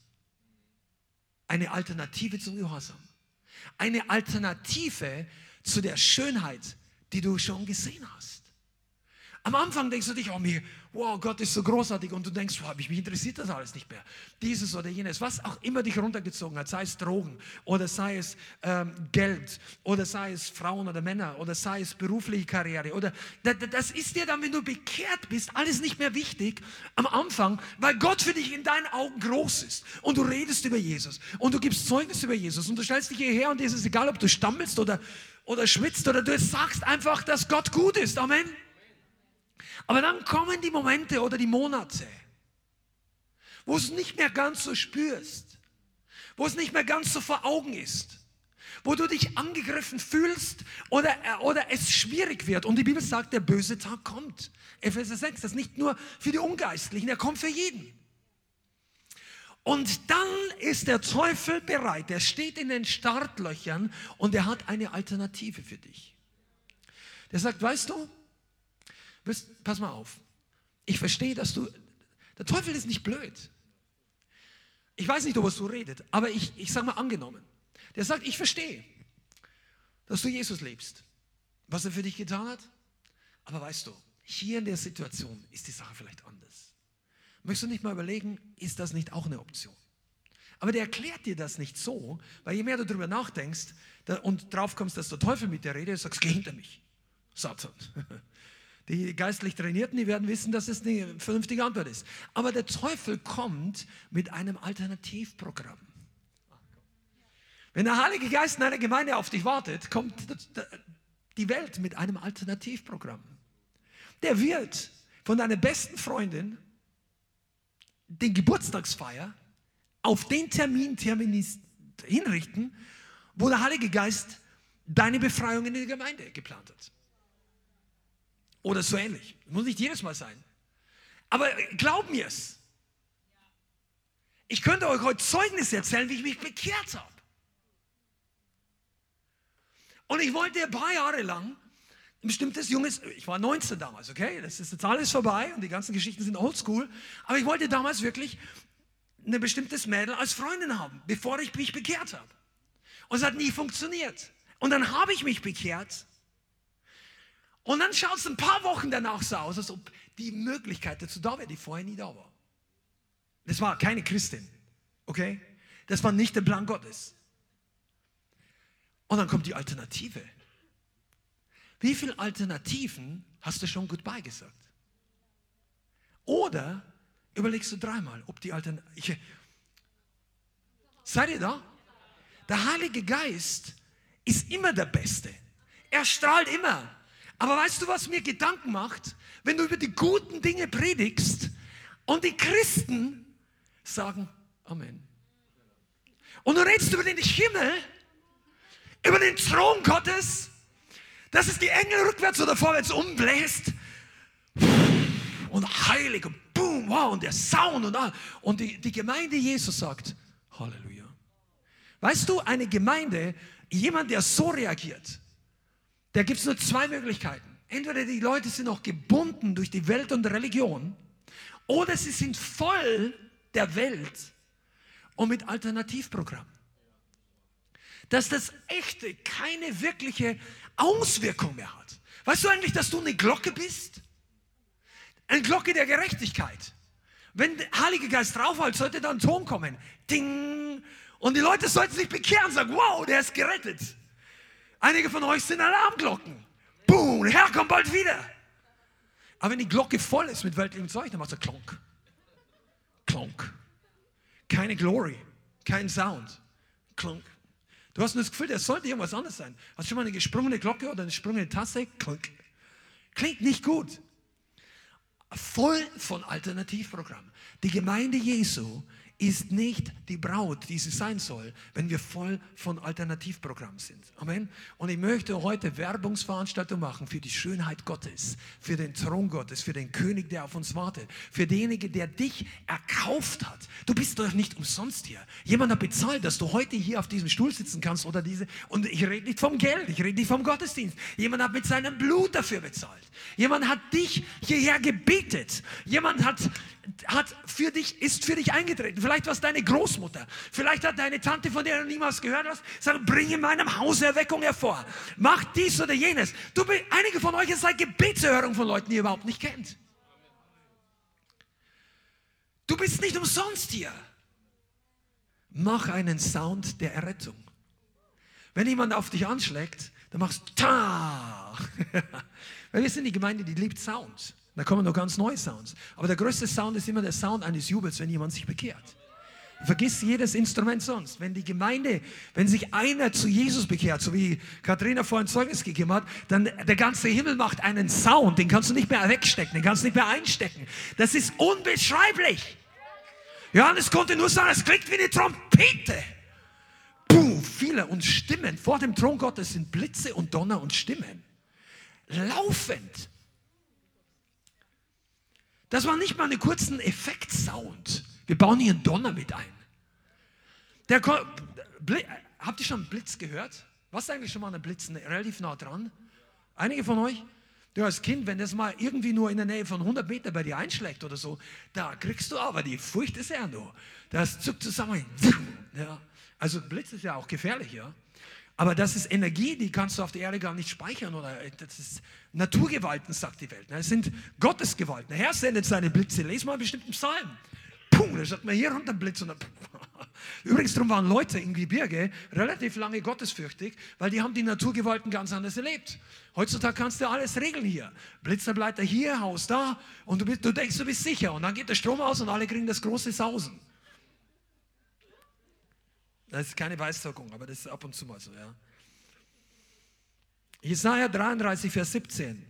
Eine Alternative zum Gehorsam. Eine Alternative zu der Schönheit, die du schon gesehen hast. Am Anfang denkst du dich, oh mir, wow, Gott ist so großartig und du denkst, wow, mich interessiert das alles nicht mehr. Dieses oder jenes, was auch immer dich runtergezogen hat, sei es Drogen oder sei es ähm, Geld oder sei es Frauen oder Männer oder sei es berufliche Karriere oder das ist dir dann, wenn du bekehrt bist, alles nicht mehr wichtig am Anfang, weil Gott für dich in deinen Augen groß ist und du redest über Jesus und du gibst Zeugnis über Jesus und du stellst dich hierher und es ist egal, ob du stammelst oder, oder schwitzt oder du sagst einfach, dass Gott gut ist. Amen. Aber dann kommen die Momente oder die Monate, wo es nicht mehr ganz so spürst, wo es nicht mehr ganz so vor Augen ist, wo du dich angegriffen fühlst oder, oder es schwierig wird. Und die Bibel sagt, der böse Tag kommt. Epheser 6, das ist nicht nur für die Ungeistlichen, er kommt für jeden. Und dann ist der Teufel bereit, er steht in den Startlöchern und er hat eine Alternative für dich. Der sagt, weißt du, pass mal auf. Ich verstehe, dass du. Der Teufel ist nicht blöd. Ich weiß nicht, ob er so redet, aber ich, ich sage mal angenommen. Der sagt, ich verstehe, dass du Jesus liebst, was er für dich getan hat. Aber weißt du, hier in der Situation ist die Sache vielleicht anders. Möchtest du nicht mal überlegen, ist das nicht auch eine Option? Aber der erklärt dir das nicht so, weil je mehr du darüber nachdenkst und drauf kommst, dass der Teufel mit dir redet, sagst, geh hinter mich, Satan. Die geistlich Trainierten, die werden wissen, dass es eine vernünftige Antwort ist. Aber der Teufel kommt mit einem Alternativprogramm. Wenn der Heilige Geist in einer Gemeinde auf dich wartet, kommt die Welt mit einem Alternativprogramm. Der wird von deiner besten Freundin den Geburtstagsfeier auf den Termin hinrichten, wo der Heilige Geist deine Befreiung in der Gemeinde geplant hat. Oder so ähnlich. Muss nicht jedes Mal sein. Aber glaub mir es. Ich könnte euch heute Zeugnis erzählen, wie ich mich bekehrt habe. Und ich wollte ein paar Jahre lang ein bestimmtes junges, ich war 19 damals, okay? Das ist jetzt alles vorbei und die ganzen Geschichten sind oldschool. Aber ich wollte damals wirklich ein bestimmtes Mädel als Freundin haben, bevor ich mich bekehrt habe. Und es hat nie funktioniert. Und dann habe ich mich bekehrt und dann schaut es ein paar Wochen danach so aus, als ob die Möglichkeit dazu da wäre, die vorher nie da war. Das war keine Christin, okay? Das war nicht der Plan Gottes. Und dann kommt die Alternative. Wie viele Alternativen hast du schon goodbye gesagt? Oder überlegst du dreimal, ob die Alternative. Seid ihr da? Der Heilige Geist ist immer der Beste. Er strahlt immer. Aber weißt du, was mir Gedanken macht? Wenn du über die guten Dinge predigst und die Christen sagen Amen. Und du redest über den Himmel, über den Thron Gottes, dass es die Engel rückwärts oder vorwärts umbläst und heilig und boom, wow, und der Sound und all. Und die, die Gemeinde Jesus sagt Halleluja. Weißt du, eine Gemeinde, jemand, der so reagiert, da gibt es nur zwei Möglichkeiten. Entweder die Leute sind noch gebunden durch die Welt und Religion oder sie sind voll der Welt und mit Alternativprogramm. Dass das echte keine wirkliche Auswirkung mehr hat. Weißt du eigentlich, dass du eine Glocke bist? Eine Glocke der Gerechtigkeit. Wenn der Heilige Geist draufhält, sollte dann ein Ton kommen. Ding! Und die Leute sollten sich bekehren und sagen, wow, der ist gerettet. Einige von euch sind Alarmglocken. Boom, Herr kommt bald wieder. Aber wenn die Glocke voll ist mit weltlichem Zeug, dann macht er klonk. Klonk. Keine Glory, kein Sound. Klonk. Du hast nur das Gefühl, das sollte irgendwas anderes sein. Hast du schon mal eine gesprungene Glocke oder eine gesprungene Tasse? Klonk. Klingt nicht gut. Voll von Alternativprogrammen. Die Gemeinde Jesu ist nicht die Braut, die sie sein soll, wenn wir voll von Alternativprogrammen sind. Amen. Und ich möchte heute Werbungsveranstaltung machen für die Schönheit Gottes, für den Thron Gottes, für den König, der auf uns wartet, für denjenigen, der dich erkauft hat. Du bist doch nicht umsonst hier. Jemand hat bezahlt, dass du heute hier auf diesem Stuhl sitzen kannst oder diese. Und ich rede nicht vom Geld, ich rede nicht vom Gottesdienst. Jemand hat mit seinem Blut dafür bezahlt. Jemand hat dich hierher gebetet. Jemand hat hat für dich, ist für dich eingetreten. Vielleicht war es deine Großmutter. Vielleicht hat deine Tante, von der du niemals gehört hast, gesagt, bring in meinem Haus Erweckung hervor. Mach dies oder jenes. Du, einige von euch seid Gebetserhörung von Leuten, die ihr überhaupt nicht kennt. Du bist nicht umsonst hier. Mach einen Sound der Errettung. Wenn jemand auf dich anschlägt, dann machst du ta. Weil wir sind die Gemeinde, die liebt Sounds. Da kommen noch ganz neue Sounds. Aber der größte Sound ist immer der Sound eines Jubels, wenn jemand sich bekehrt. Vergiss jedes Instrument sonst. Wenn die Gemeinde, wenn sich einer zu Jesus bekehrt, so wie Katharina vorhin Zeugnis gegeben hat, dann der ganze Himmel macht einen Sound, den kannst du nicht mehr wegstecken, den kannst du nicht mehr einstecken. Das ist unbeschreiblich. Johannes konnte nur sagen, es klingt wie eine Trompete. Puh, viele und Stimmen. Vor dem Thron Gottes sind Blitze und Donner und Stimmen. Laufend. Das war nicht mal einen kurzen Effekt-Sound. Wir bauen hier einen Donner mit ein. Der, habt ihr schon einen Blitz gehört? Was ist eigentlich schon mal ein Blitz? Relativ nah dran. Einige von euch? Du als Kind, wenn das mal irgendwie nur in der Nähe von 100 Meter bei dir einschlägt oder so, da kriegst du aber die Furcht ist ja nur. Das zuckt zusammen. Ja. Also Blitz ist ja auch gefährlich, ja. Aber das ist Energie, die kannst du auf der Erde gar nicht speichern. Oder äh, das ist Naturgewalten, sagt die Welt. Das sind Gottesgewalten. Der Herr sendet seine Blitze. Les mal einen bestimmten Psalm. Puh, da sagt man hier runter Blitz. Und Übrigens, darum waren Leute im Gebirge relativ lange gottesfürchtig, weil die haben die Naturgewalten ganz anders erlebt. Heutzutage kannst du alles regeln hier. Blitzerbleiter hier, Haus da und du, bist, du denkst, du bist sicher. Und dann geht der Strom aus und alle kriegen das große Sausen. Das ist keine Weissagung, aber das ist ab und zu mal so, ja. Jesaja 33, Vers 17.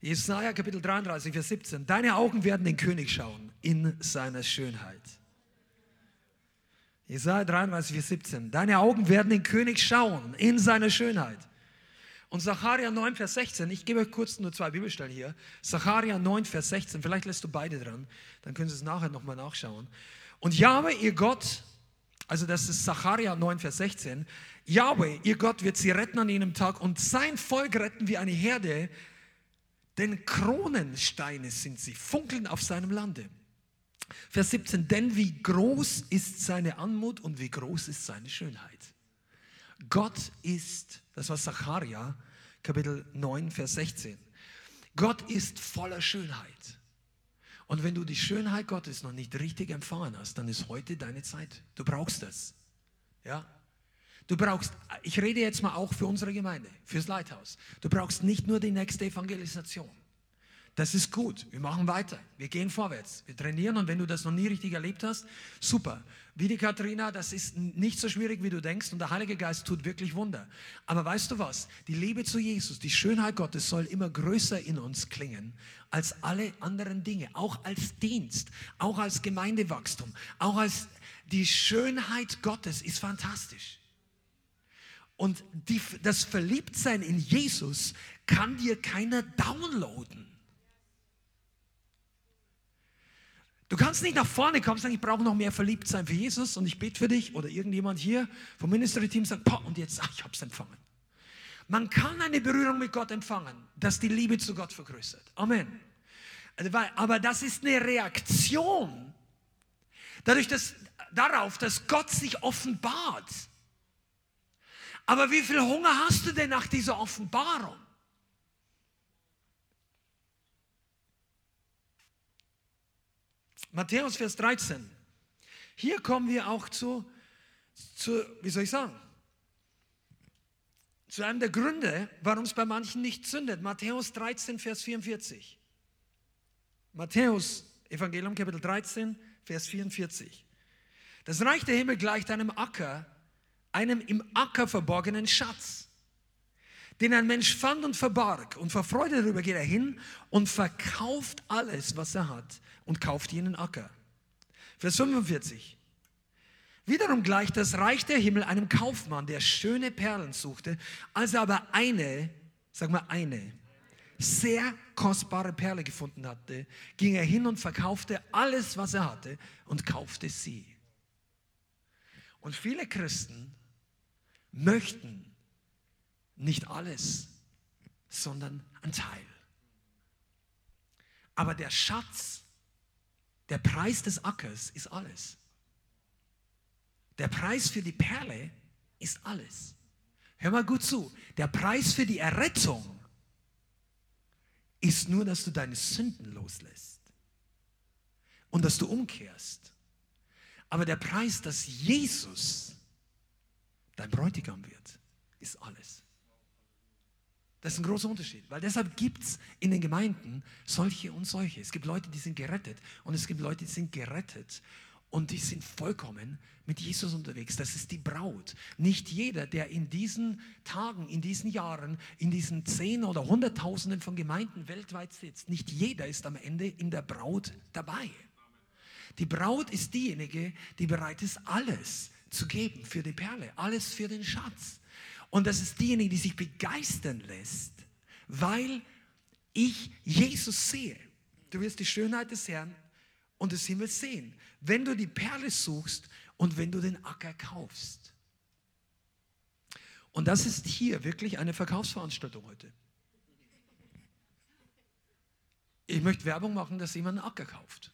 Jesaja Kapitel 33, Vers 17. Deine Augen werden den König schauen in seiner Schönheit. Jesaja 33, Vers 17. Deine Augen werden den König schauen in seiner Schönheit. Und Sacharja 9, Vers 16, ich gebe euch kurz nur zwei Bibelstellen hier. Sacharja 9, Vers 16, vielleicht lässt du beide dran, dann können Sie es nachher nochmal nachschauen. Und Jahwe, ihr Gott, also das ist Sacharja 9, Vers 16, Jahwe, ihr Gott, wird sie retten an jenem Tag und sein Volk retten wie eine Herde, denn Kronensteine sind sie, funkeln auf seinem Lande. Vers 17, denn wie groß ist seine Anmut und wie groß ist seine Schönheit. Gott ist, das war Sacharja, Kapitel 9, Vers 16. Gott ist voller Schönheit. Und wenn du die Schönheit Gottes noch nicht richtig empfangen hast, dann ist heute deine Zeit. Du brauchst das. Ja? Du brauchst, ich rede jetzt mal auch für unsere Gemeinde, fürs Leithaus. Du brauchst nicht nur die nächste Evangelisation. Das ist gut. Wir machen weiter. Wir gehen vorwärts. Wir trainieren und wenn du das noch nie richtig erlebt hast, super. Wie die Katharina, das ist nicht so schwierig, wie du denkst und der Heilige Geist tut wirklich Wunder. Aber weißt du was? Die Liebe zu Jesus, die Schönheit Gottes soll immer größer in uns klingen als alle anderen Dinge. Auch als Dienst, auch als Gemeindewachstum, auch als die Schönheit Gottes ist fantastisch. Und die, das Verliebtsein in Jesus kann dir keiner downloaden. Du kannst nicht nach vorne kommen und sagen, ich brauche noch mehr Verliebtsein für Jesus und ich bete für dich oder irgendjemand hier vom Ministry-Team sagt, und jetzt, ach, ich habe es empfangen. Man kann eine Berührung mit Gott empfangen, dass die Liebe zu Gott vergrößert. Amen. Also, aber das ist eine Reaktion dadurch, dass, darauf, dass Gott sich offenbart. Aber wie viel Hunger hast du denn nach dieser Offenbarung? Matthäus Vers 13. Hier kommen wir auch zu, zu, wie soll ich sagen, zu einem der Gründe, warum es bei manchen nicht zündet. Matthäus 13, Vers 44. Matthäus, Evangelium Kapitel 13, Vers 44. Das Reich der Himmel gleicht einem Acker, einem im Acker verborgenen Schatz, den ein Mensch fand und verbarg. Und vor Freude darüber geht er hin und verkauft alles, was er hat und kauft jenen Acker. Vers 45. Wiederum gleicht das Reich der Himmel einem Kaufmann, der schöne Perlen suchte, als er aber eine, sag mal eine, sehr kostbare Perle gefunden hatte, ging er hin und verkaufte alles, was er hatte und kaufte sie. Und viele Christen möchten nicht alles, sondern ein Teil. Aber der Schatz, der Preis des Ackers ist alles. Der Preis für die Perle ist alles. Hör mal gut zu. Der Preis für die Errettung ist nur, dass du deine Sünden loslässt und dass du umkehrst. Aber der Preis, dass Jesus dein Bräutigam wird, ist alles. Das ist ein großer Unterschied, weil deshalb gibt es in den Gemeinden solche und solche. Es gibt Leute, die sind gerettet und es gibt Leute, die sind gerettet und die sind vollkommen mit Jesus unterwegs. Das ist die Braut. Nicht jeder, der in diesen Tagen, in diesen Jahren, in diesen Zehn oder Hunderttausenden von Gemeinden weltweit sitzt, nicht jeder ist am Ende in der Braut dabei. Die Braut ist diejenige, die bereit ist, alles zu geben für die Perle, alles für den Schatz. Und das ist diejenige, die sich begeistern lässt, weil ich Jesus sehe. Du wirst die Schönheit des Herrn und des Himmels sehen, wenn du die Perle suchst und wenn du den Acker kaufst. Und das ist hier wirklich eine Verkaufsveranstaltung heute. Ich möchte Werbung machen, dass jemand einen Acker kauft.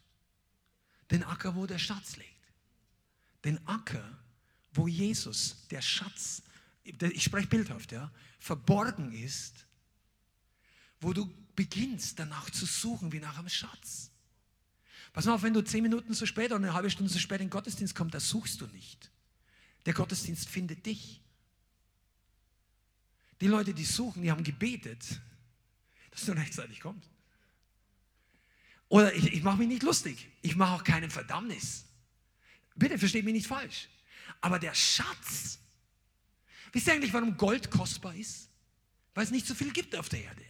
Den Acker, wo der Schatz liegt. Den Acker, wo Jesus, der Schatz, ich spreche bildhaft, ja, verborgen ist, wo du beginnst danach zu suchen wie nach einem Schatz. Pass mal auf, wenn du zehn Minuten zu spät oder eine halbe Stunde zu spät in den Gottesdienst kommst, da suchst du nicht. Der Gottesdienst findet dich. Die Leute, die suchen, die haben gebetet, dass du rechtzeitig kommst. Oder ich, ich mache mich nicht lustig. Ich mache auch keinen Verdammnis. Bitte versteht mich nicht falsch. Aber der Schatz, wisst ihr eigentlich, warum Gold kostbar ist? Weil es nicht so viel gibt auf der Erde.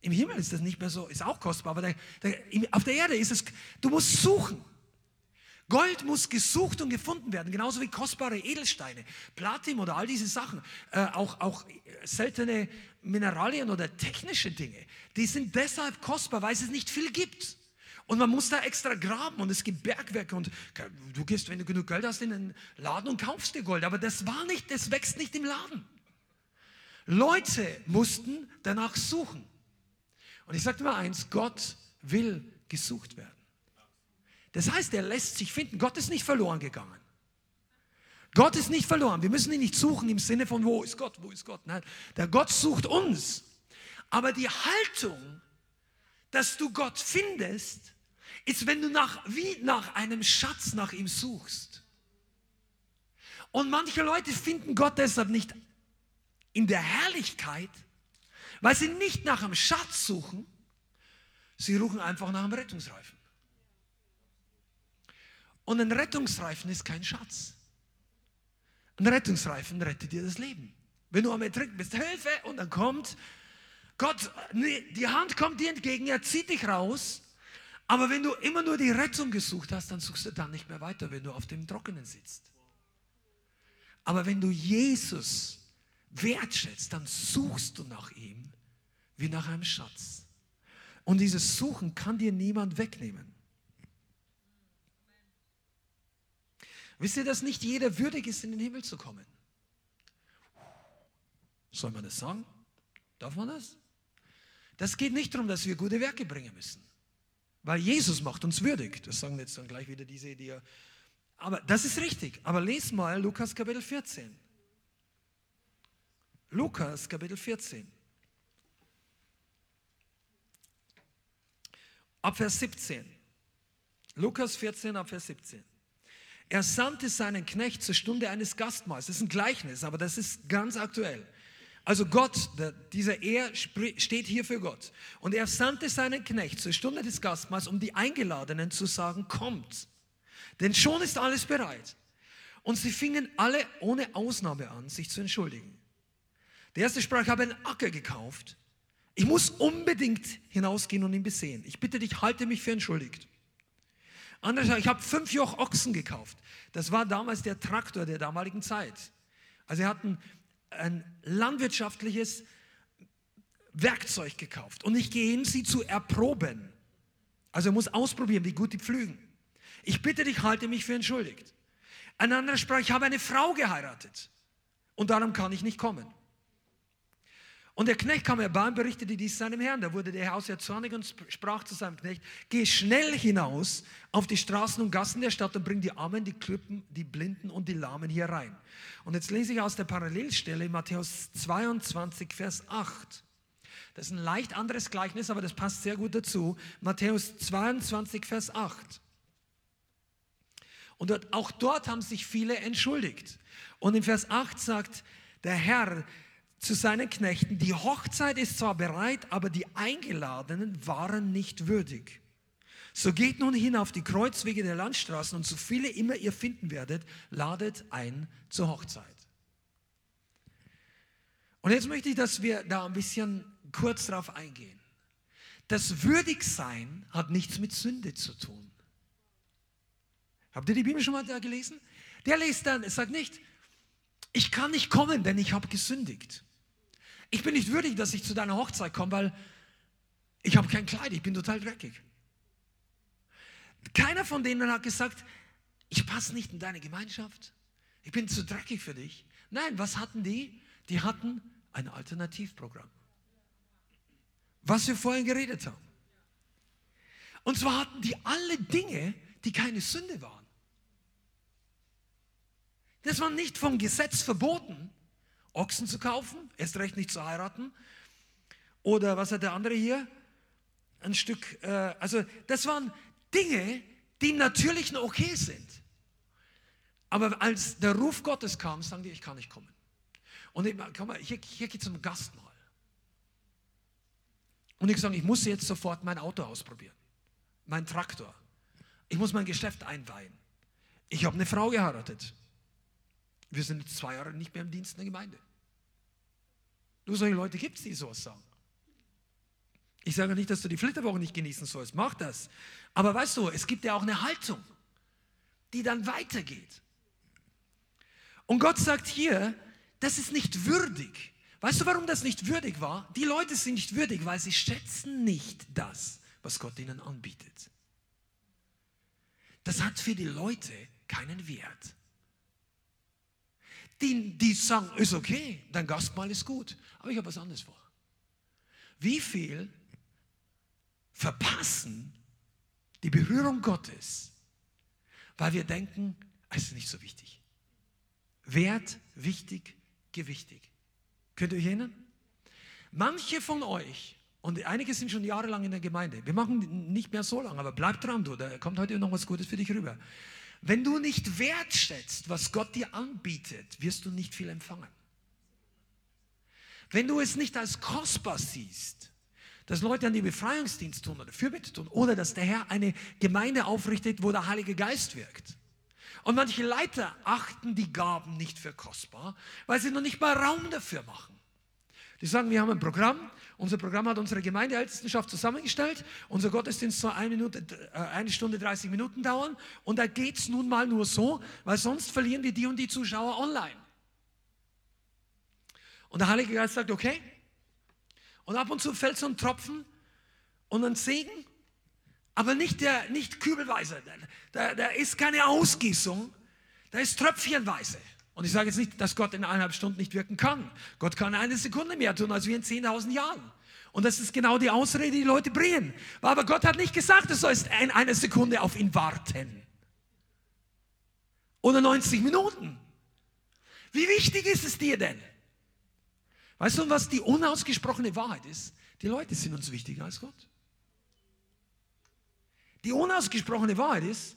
Im Himmel ist das nicht mehr so, ist auch kostbar, aber der, der, auf der Erde ist es, du musst suchen. Gold muss gesucht und gefunden werden, genauso wie kostbare Edelsteine, Platin oder all diese Sachen, äh, auch, auch seltene Mineralien oder technische Dinge. Die sind deshalb kostbar, weil es nicht viel gibt. Und man muss da extra graben und es gibt Bergwerke und du gehst, wenn du genug Geld hast, in den Laden und kaufst dir Gold. Aber das war nicht, das wächst nicht im Laden. Leute mussten danach suchen. Und ich sagte mal eins, Gott will gesucht werden. Das heißt, er lässt sich finden. Gott ist nicht verloren gegangen. Gott ist nicht verloren. Wir müssen ihn nicht suchen im Sinne von, wo ist Gott, wo ist Gott. Nein, der Gott sucht uns. Aber die Haltung, dass du Gott findest, ist, wenn du nach, wie nach einem Schatz nach ihm suchst. Und manche Leute finden Gott deshalb nicht in der Herrlichkeit, weil sie nicht nach einem Schatz suchen, sie suchen einfach nach einem Rettungsreifen. Und ein Rettungsreifen ist kein Schatz. Ein Rettungsreifen rettet dir das Leben. Wenn du am Ertrinken bist, Hilfe, und dann kommt Gott, die Hand kommt dir entgegen, er zieht dich raus. Aber wenn du immer nur die Rettung gesucht hast, dann suchst du dann nicht mehr weiter, wenn du auf dem Trockenen sitzt. Aber wenn du Jesus wertschätzt, dann suchst du nach ihm wie nach einem Schatz. Und dieses Suchen kann dir niemand wegnehmen. Wisst ihr, dass nicht jeder würdig ist, in den Himmel zu kommen? Soll man das sagen? Darf man das? Das geht nicht darum, dass wir gute Werke bringen müssen. Weil Jesus macht uns würdig. Das sagen jetzt dann gleich wieder diese, die ja. Aber das ist richtig. Aber les mal Lukas Kapitel 14. Lukas Kapitel 14. Ab Vers 17. Lukas 14, ab Vers 17. Er sandte seinen Knecht zur Stunde eines Gastmahls. Das ist ein Gleichnis, aber das ist ganz aktuell. Also Gott, dieser Er steht hier für Gott. Und er sandte seinen Knecht zur Stunde des Gastmahls, um die Eingeladenen zu sagen, kommt. Denn schon ist alles bereit. Und sie fingen alle ohne Ausnahme an, sich zu entschuldigen. Der erste sprach, ich habe einen Acker gekauft. Ich muss unbedingt hinausgehen und ihn besehen. Ich bitte dich, halte mich für entschuldigt. Andere sagen, ich habe fünf Joch Ochsen gekauft. Das war damals der Traktor der damaligen Zeit. Also sie hatten ein landwirtschaftliches Werkzeug gekauft und ich gehe hin, sie zu erproben. Also er muss ausprobieren, wie gut die pflügen. Ich bitte dich, halte mich für entschuldigt. Ein anderer sprach, ich habe eine Frau geheiratet und darum kann ich nicht kommen. Und der Knecht kam herbei und berichtete dies seinem Herrn. Da wurde der Hausherr zornig und sprach zu seinem Knecht, geh schnell hinaus auf die Straßen und Gassen der Stadt und bring die Armen, die Krüppen, die Blinden und die Lahmen hier rein. Und jetzt lese ich aus der Parallelstelle Matthäus 22, Vers 8. Das ist ein leicht anderes Gleichnis, aber das passt sehr gut dazu. Matthäus 22, Vers 8. Und auch dort haben sich viele entschuldigt. Und in Vers 8 sagt der Herr, zu seinen Knechten, die Hochzeit ist zwar bereit, aber die Eingeladenen waren nicht würdig. So geht nun hin auf die Kreuzwege der Landstraßen und so viele immer ihr finden werdet, ladet ein zur Hochzeit. Und jetzt möchte ich, dass wir da ein bisschen kurz drauf eingehen. Das Würdigsein hat nichts mit Sünde zu tun. Habt ihr die Bibel schon mal da gelesen? Der liest dann, es sagt nicht, ich kann nicht kommen, denn ich habe gesündigt ich bin nicht würdig, dass ich zu deiner Hochzeit komme, weil ich habe kein Kleid, ich bin total dreckig. Keiner von denen hat gesagt, ich passe nicht in deine Gemeinschaft, ich bin zu dreckig für dich. Nein, was hatten die? Die hatten ein Alternativprogramm. Was wir vorhin geredet haben. Und zwar hatten die alle Dinge, die keine Sünde waren. Das war nicht vom Gesetz verboten, Ochsen zu kaufen, erst recht nicht zu heiraten. Oder was hat der andere hier? Ein Stück, äh, also das waren Dinge, die natürlich noch okay sind. Aber als der Ruf Gottes kam, sagen die, ich kann nicht kommen. Und ich, komm mal, hier, hier geht es um Gastmahl. Und ich sage, ich muss jetzt sofort mein Auto ausprobieren. Mein Traktor. Ich muss mein Geschäft einweihen. Ich habe eine Frau geheiratet. Wir sind zwei Jahre nicht mehr im Dienst in der Gemeinde. Nur solche Leute gibt es, die sowas sagen. Ich sage nicht, dass du die Flitterwoche nicht genießen sollst. Mach das. Aber weißt du, es gibt ja auch eine Haltung, die dann weitergeht. Und Gott sagt hier, das ist nicht würdig. Weißt du, warum das nicht würdig war? Die Leute sind nicht würdig, weil sie schätzen nicht das, was Gott ihnen anbietet. Das hat für die Leute keinen Wert. Die, die sagen, ist okay, dein Gastmahl ist gut, aber ich habe was anderes vor. Wie viel verpassen die Berührung Gottes, weil wir denken, es ist nicht so wichtig. Wert, wichtig, gewichtig. Könnt ihr euch erinnern? Manche von euch, und einige sind schon jahrelang in der Gemeinde, wir machen nicht mehr so lange, aber bleib dran, du, da kommt heute noch was Gutes für dich rüber. Wenn du nicht wertschätzt, was Gott dir anbietet, wirst du nicht viel empfangen. Wenn du es nicht als kostbar siehst, dass Leute an die Befreiungsdienst tun oder Fürbitte tun oder dass der Herr eine Gemeinde aufrichtet, wo der Heilige Geist wirkt. Und manche Leiter achten die Gaben nicht für kostbar, weil sie noch nicht mal Raum dafür machen. Die sagen, wir haben ein Programm, unser Programm hat unsere Gemeindeältestenschaft zusammengestellt. Unser Gottesdienst soll eine, Minute, äh, eine Stunde 30 Minuten dauern. Und da geht es nun mal nur so, weil sonst verlieren wir die und die Zuschauer online. Und der Heilige Geist sagt, okay. Und ab und zu fällt so ein Tropfen und ein Segen, aber nicht, der, nicht kübelweise. Da, da ist keine Ausgießung, da ist tröpfchenweise. Und ich sage jetzt nicht, dass Gott in eineinhalb Stunden nicht wirken kann. Gott kann eine Sekunde mehr tun als wir in 10.000 Jahren. Und das ist genau die Ausrede, die, Leute bringen. Aber Gott hat nicht gesagt, du sollst in einer Sekunde auf ihn warten. Oder 90 Minuten. Wie wichtig ist es dir denn? Weißt du, was die unausgesprochene Wahrheit ist? Die Leute sind uns wichtiger als Gott. Die unausgesprochene Wahrheit ist,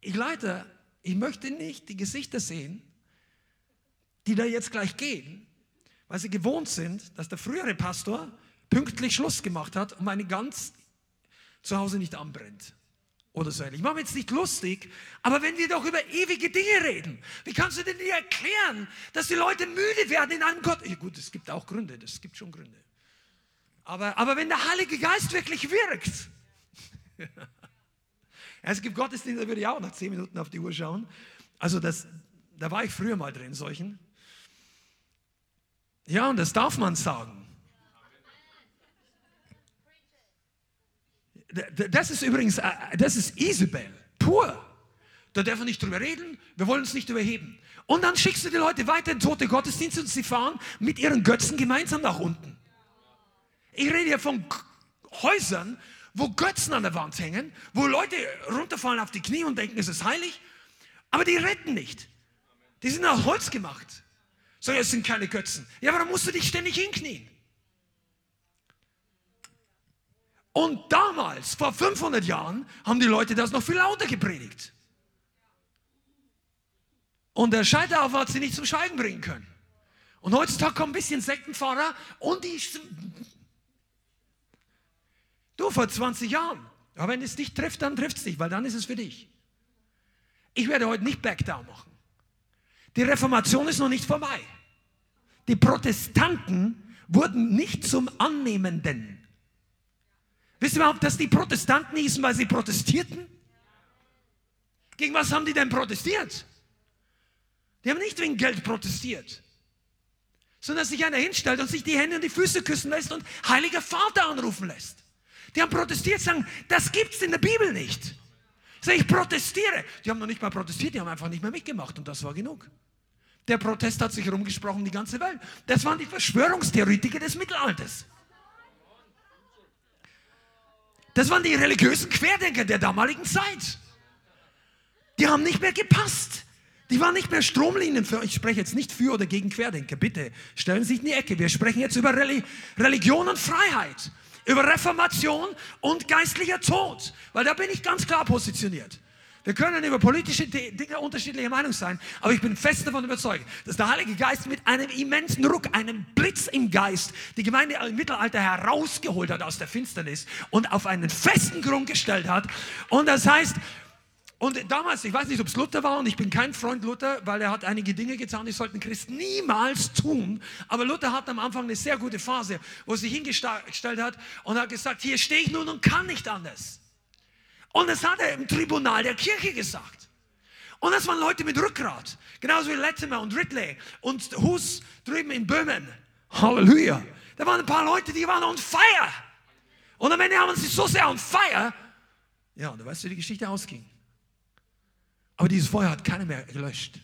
ich leite ich möchte nicht die Gesichter sehen, die da jetzt gleich gehen, weil sie gewohnt sind, dass der frühere Pastor pünktlich Schluss gemacht hat und meine ganz zu Hause nicht anbrennt. Oder so ähnlich. Ich mache mir jetzt nicht lustig, aber wenn wir doch über ewige Dinge reden, wie kannst du denn dir erklären, dass die Leute müde werden in einem Gott? Ja, gut, es gibt auch Gründe, das gibt schon Gründe. Aber, aber wenn der Heilige Geist wirklich wirkt, Es gibt Gottesdienste, da würde ich auch nach zehn Minuten auf die Uhr schauen. Also das, da war ich früher mal drin, solchen. Ja, und das darf man sagen. Das ist übrigens, äh, das ist Isabel, pur. da dürfen wir nicht drüber reden, wir wollen uns nicht überheben. Und dann schickst du die Leute weiter in tote Gottesdienste und sie fahren mit ihren Götzen gemeinsam nach unten. Ich rede hier von Häusern, wo Götzen an der Wand hängen, wo Leute runterfallen auf die Knie und denken, es ist heilig, aber die retten nicht. Die sind aus Holz gemacht. So, es sind keine Götzen. Ja, warum musst du dich ständig hinknien? Und damals, vor 500 Jahren, haben die Leute das noch viel lauter gepredigt. Und der Scheiterhaufen hat sie nicht zum Schweigen bringen können. Und heutzutage kommen ein bisschen Sektenfahrer und die. Du, vor 20 Jahren. Aber wenn es dich trifft, dann trifft es dich, weil dann ist es für dich. Ich werde heute nicht Backdown machen. Die Reformation ist noch nicht vorbei. Die Protestanten wurden nicht zum Annehmenden. Wisst ihr überhaupt, dass die Protestanten hießen, weil sie protestierten? Gegen was haben die denn protestiert? Die haben nicht wegen Geld protestiert, sondern dass sich einer hinstellt und sich die Hände und die Füße küssen lässt und Heiliger Vater anrufen lässt. Die haben protestiert, sagen, das gibt es in der Bibel nicht. Sag ich protestiere. Die haben noch nicht mal protestiert, die haben einfach nicht mehr mitgemacht und das war genug. Der Protest hat sich rumgesprochen, die ganze Welt. Das waren die Verschwörungstheoretiker des Mittelalters. Das waren die religiösen Querdenker der damaligen Zeit. Die haben nicht mehr gepasst. Die waren nicht mehr Stromlinien für, ich spreche jetzt nicht für oder gegen Querdenker, bitte stellen Sie sich in die Ecke. Wir sprechen jetzt über Religion und Freiheit, über Reformation und geistlicher Tod, weil da bin ich ganz klar positioniert. Wir können über politische Dinge unterschiedlicher Meinung sein, aber ich bin fest davon überzeugt, dass der Heilige Geist mit einem immensen Ruck, einem Blitz im Geist, die Gemeinde im Mittelalter herausgeholt hat aus der Finsternis und auf einen festen Grund gestellt hat. Und das heißt, und damals, ich weiß nicht, ob es Luther war, und ich bin kein Freund Luther, weil er hat einige Dinge getan, die sollten Christen niemals tun. Aber Luther hat am Anfang eine sehr gute Phase, wo er sich hingestellt hat und hat gesagt, hier stehe ich nun und kann nicht anders. Und das hat er im Tribunal der Kirche gesagt. Und das waren Leute mit Rückgrat. Genauso wie Latimer und Ridley und Hus drüben in Böhmen. Halleluja. Da waren ein paar Leute, die waren on fire. Und am Ende haben sie so sehr on fire. Ja, und du weißt, wie die Geschichte ausging. Aber dieses Feuer hat keiner mehr gelöscht.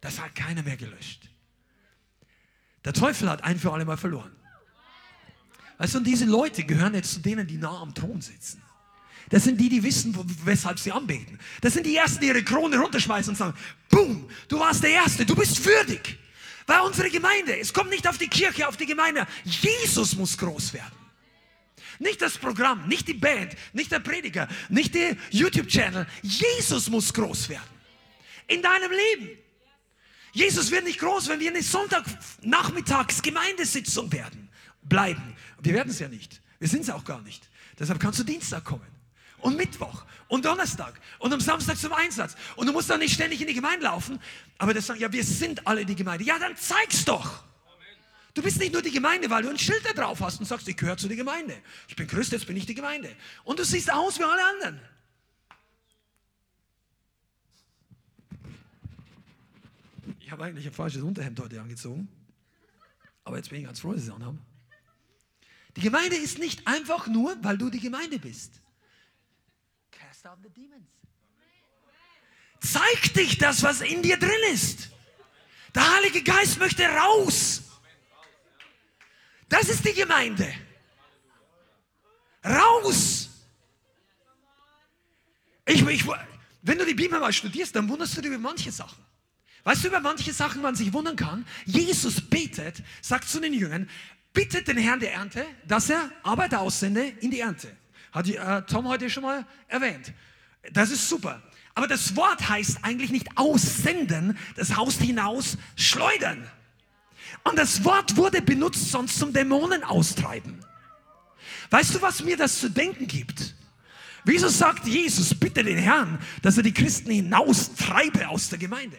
Das hat keiner mehr gelöscht. Der Teufel hat ein für alle Mal verloren. Weißt du, und diese Leute gehören jetzt zu denen, die nah am Thron sitzen. Das sind die, die wissen, weshalb sie anbeten. Das sind die Ersten, die ihre Krone runterschmeißen und sagen, boom, du warst der Erste, du bist würdig. Weil unsere Gemeinde, es kommt nicht auf die Kirche, auf die Gemeinde. Jesus muss groß werden. Nicht das Programm, nicht die Band, nicht der Prediger, nicht der YouTube-Channel. Jesus muss groß werden. In deinem Leben. Jesus wird nicht groß, wenn wir eine Sonntagnachmittags Gemeindesitzung werden, bleiben. Wir werden es ja nicht. Wir sind es auch gar nicht. Deshalb kannst du Dienstag kommen und Mittwoch und Donnerstag und am Samstag zum Einsatz. Und du musst dann nicht ständig in die Gemeinde laufen. Aber das sagen, ja, wir sind alle die Gemeinde. Ja, dann zeig's doch. Du bist nicht nur die Gemeinde, weil du ein Schild da drauf hast und sagst, ich gehöre zu der Gemeinde. Ich bin Christ, jetzt bin ich die Gemeinde. Und du siehst aus wie alle anderen. Ich habe eigentlich ein falsches Unterhemd heute angezogen. Aber jetzt bin ich ganz froh, dass sie es anhaben. Die Gemeinde ist nicht einfach nur, weil du die Gemeinde bist. Cast out the demons. Zeig dich das, was in dir drin ist. Der Heilige Geist möchte raus. Das ist die Gemeinde. Raus. Ich, ich, wenn du die Bibel mal studierst, dann wunderst du dich über manche Sachen. Weißt du, über manche Sachen man sich wundern kann? Jesus betet, sagt zu den Jüngern, bittet den Herrn der Ernte, dass er Arbeiter aussende in die Ernte. Hat äh, Tom heute schon mal erwähnt. Das ist super. Aber das Wort heißt eigentlich nicht aussenden, das heißt hinaus schleudern. Und das Wort wurde benutzt sonst zum Dämonen austreiben. Weißt du, was mir das zu denken gibt? Wieso sagt Jesus, bitte den Herrn, dass er die Christen hinaustreibe aus der Gemeinde?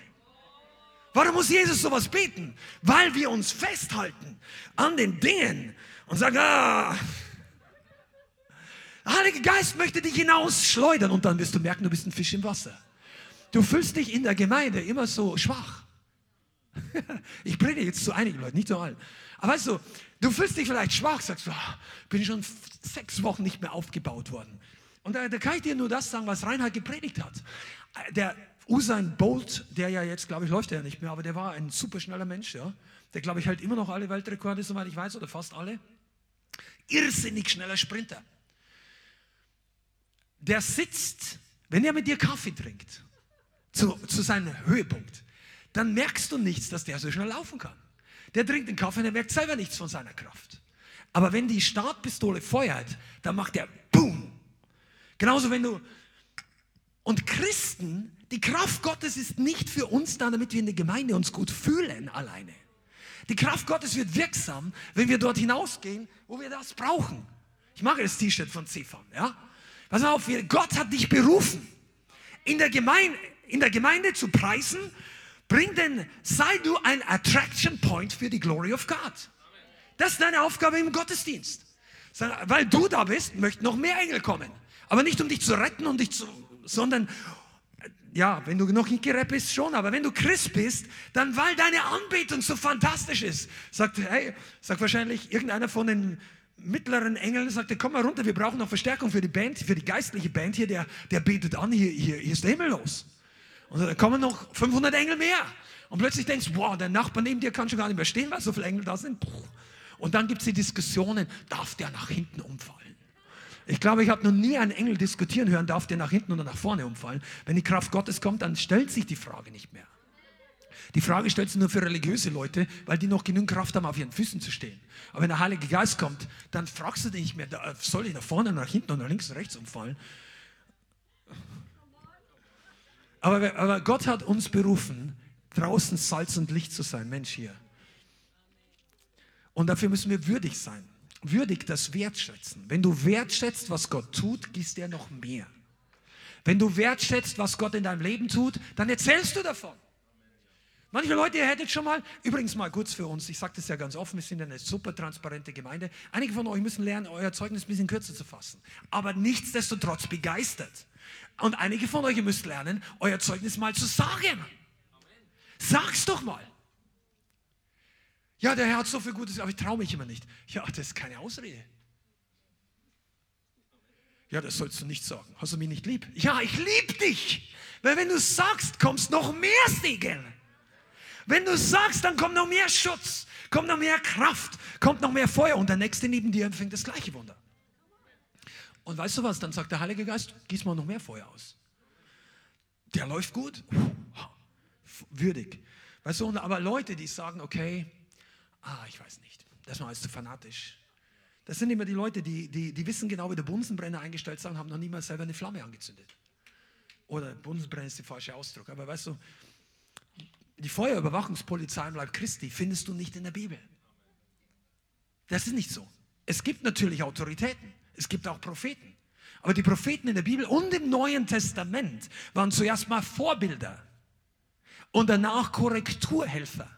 Warum muss Jesus sowas beten? Weil wir uns festhalten an den Dingen und sagen, ah, der Heilige Geist möchte dich hinausschleudern und dann wirst du merken, du bist ein Fisch im Wasser. Du fühlst dich in der Gemeinde immer so schwach. ich predige jetzt zu einigen Leuten, nicht zu allen. Aber weißt du, du fühlst dich vielleicht schwach, sagst du, oh, bin schon sechs Wochen nicht mehr aufgebaut worden. Und da, da kann ich dir nur das sagen, was Reinhard gepredigt hat. Der Usain Bolt, der ja jetzt, glaube ich, läuft ja nicht mehr, aber der war ein super schneller Mensch, ja. Der, glaube ich, halt immer noch alle Weltrekorde, soweit ich weiß, oder fast alle. Irrsinnig schneller Sprinter. Der sitzt, wenn er mit dir Kaffee trinkt, zu, zu seinem Höhepunkt, dann merkst du nichts, dass der so schnell laufen kann. Der trinkt den Kaffee und er merkt selber nichts von seiner Kraft. Aber wenn die Startpistole feuert, dann macht er BOOM. Genauso wenn du. Und Christen, die Kraft Gottes ist nicht für uns da, damit wir in der Gemeinde uns gut fühlen alleine. Die Kraft Gottes wird wirksam, wenn wir dort hinausgehen, wo wir das brauchen. Ich mag das T-Shirt von Cepham, ja? Pass auf, Gott hat dich berufen, in der Gemeinde, in der Gemeinde zu preisen Bring denn, sei du ein Attraction Point für die Glory of God. Das ist deine Aufgabe im Gottesdienst. Weil du da bist, möchten noch mehr Engel kommen. Aber nicht um dich zu retten und dich zu, sondern, ja, wenn du noch nicht gerettet bist, schon, aber wenn du Christ bist, dann weil deine Anbetung so fantastisch ist. Sagt, hey, sagt wahrscheinlich irgendeiner von den mittleren Engeln, sagt, komm mal runter, wir brauchen noch Verstärkung für die Band, für die geistliche Band hier, der, der betet an, hier, hier, hier ist der Himmel los. Und dann kommen noch 500 Engel mehr. Und plötzlich denkst du, wow, der Nachbar neben dir kann schon gar nicht mehr stehen, weil so viele Engel da sind. Und dann gibt es die Diskussionen, darf der nach hinten umfallen? Ich glaube, ich habe noch nie einen Engel diskutieren hören, darf der nach hinten oder nach vorne umfallen. Wenn die Kraft Gottes kommt, dann stellt sich die Frage nicht mehr. Die Frage stellt sich nur für religiöse Leute, weil die noch genügend Kraft haben, auf ihren Füßen zu stehen. Aber wenn der Heilige Geist kommt, dann fragst du dich nicht mehr, soll ich nach vorne, nach hinten oder nach links und rechts umfallen? Aber, aber Gott hat uns berufen, draußen Salz und Licht zu sein, Mensch hier. Und dafür müssen wir würdig sein. Würdig das wertschätzen. Wenn du wertschätzt, was Gott tut, gießt er noch mehr. Wenn du wertschätzt, was Gott in deinem Leben tut, dann erzählst du davon. Manche Leute, ihr hättet schon mal, übrigens mal kurz für uns, ich sage das ja ganz offen, wir sind eine super transparente Gemeinde. Einige von euch müssen lernen, euer Zeugnis ein bisschen kürzer zu fassen. Aber nichtsdestotrotz begeistert. Und einige von euch müsst lernen, euer Zeugnis mal zu sagen. Sag's doch mal. Ja, der Herr hat so viel Gutes, aber ich traue mich immer nicht. Ja, das ist keine Ausrede. Ja, das sollst du nicht sagen. Hast du mich nicht lieb? Ja, ich liebe dich. Weil wenn du sagst, kommst noch mehr Segen. Wenn du sagst, dann kommt noch mehr Schutz, kommt noch mehr Kraft, kommt noch mehr Feuer und der Nächste neben dir empfängt das gleiche Wunder. Und weißt du was? Dann sagt der Heilige Geist, gieß mal noch mehr Feuer aus. Der läuft gut. Würdig. Weißt du, aber Leute, die sagen, okay, ah, ich weiß nicht, das war alles zu fanatisch. Das sind immer die Leute, die, die, die wissen genau, wie der Bunsenbrenner eingestellt sind, haben noch niemals selber eine Flamme angezündet. Oder Bunsenbrenner ist der falsche Ausdruck. Aber weißt du, die Feuerüberwachungspolizei im Leib Christi findest du nicht in der Bibel. Das ist nicht so. Es gibt natürlich Autoritäten. Es gibt auch Propheten. Aber die Propheten in der Bibel und im Neuen Testament waren zuerst mal Vorbilder und danach Korrekturhelfer.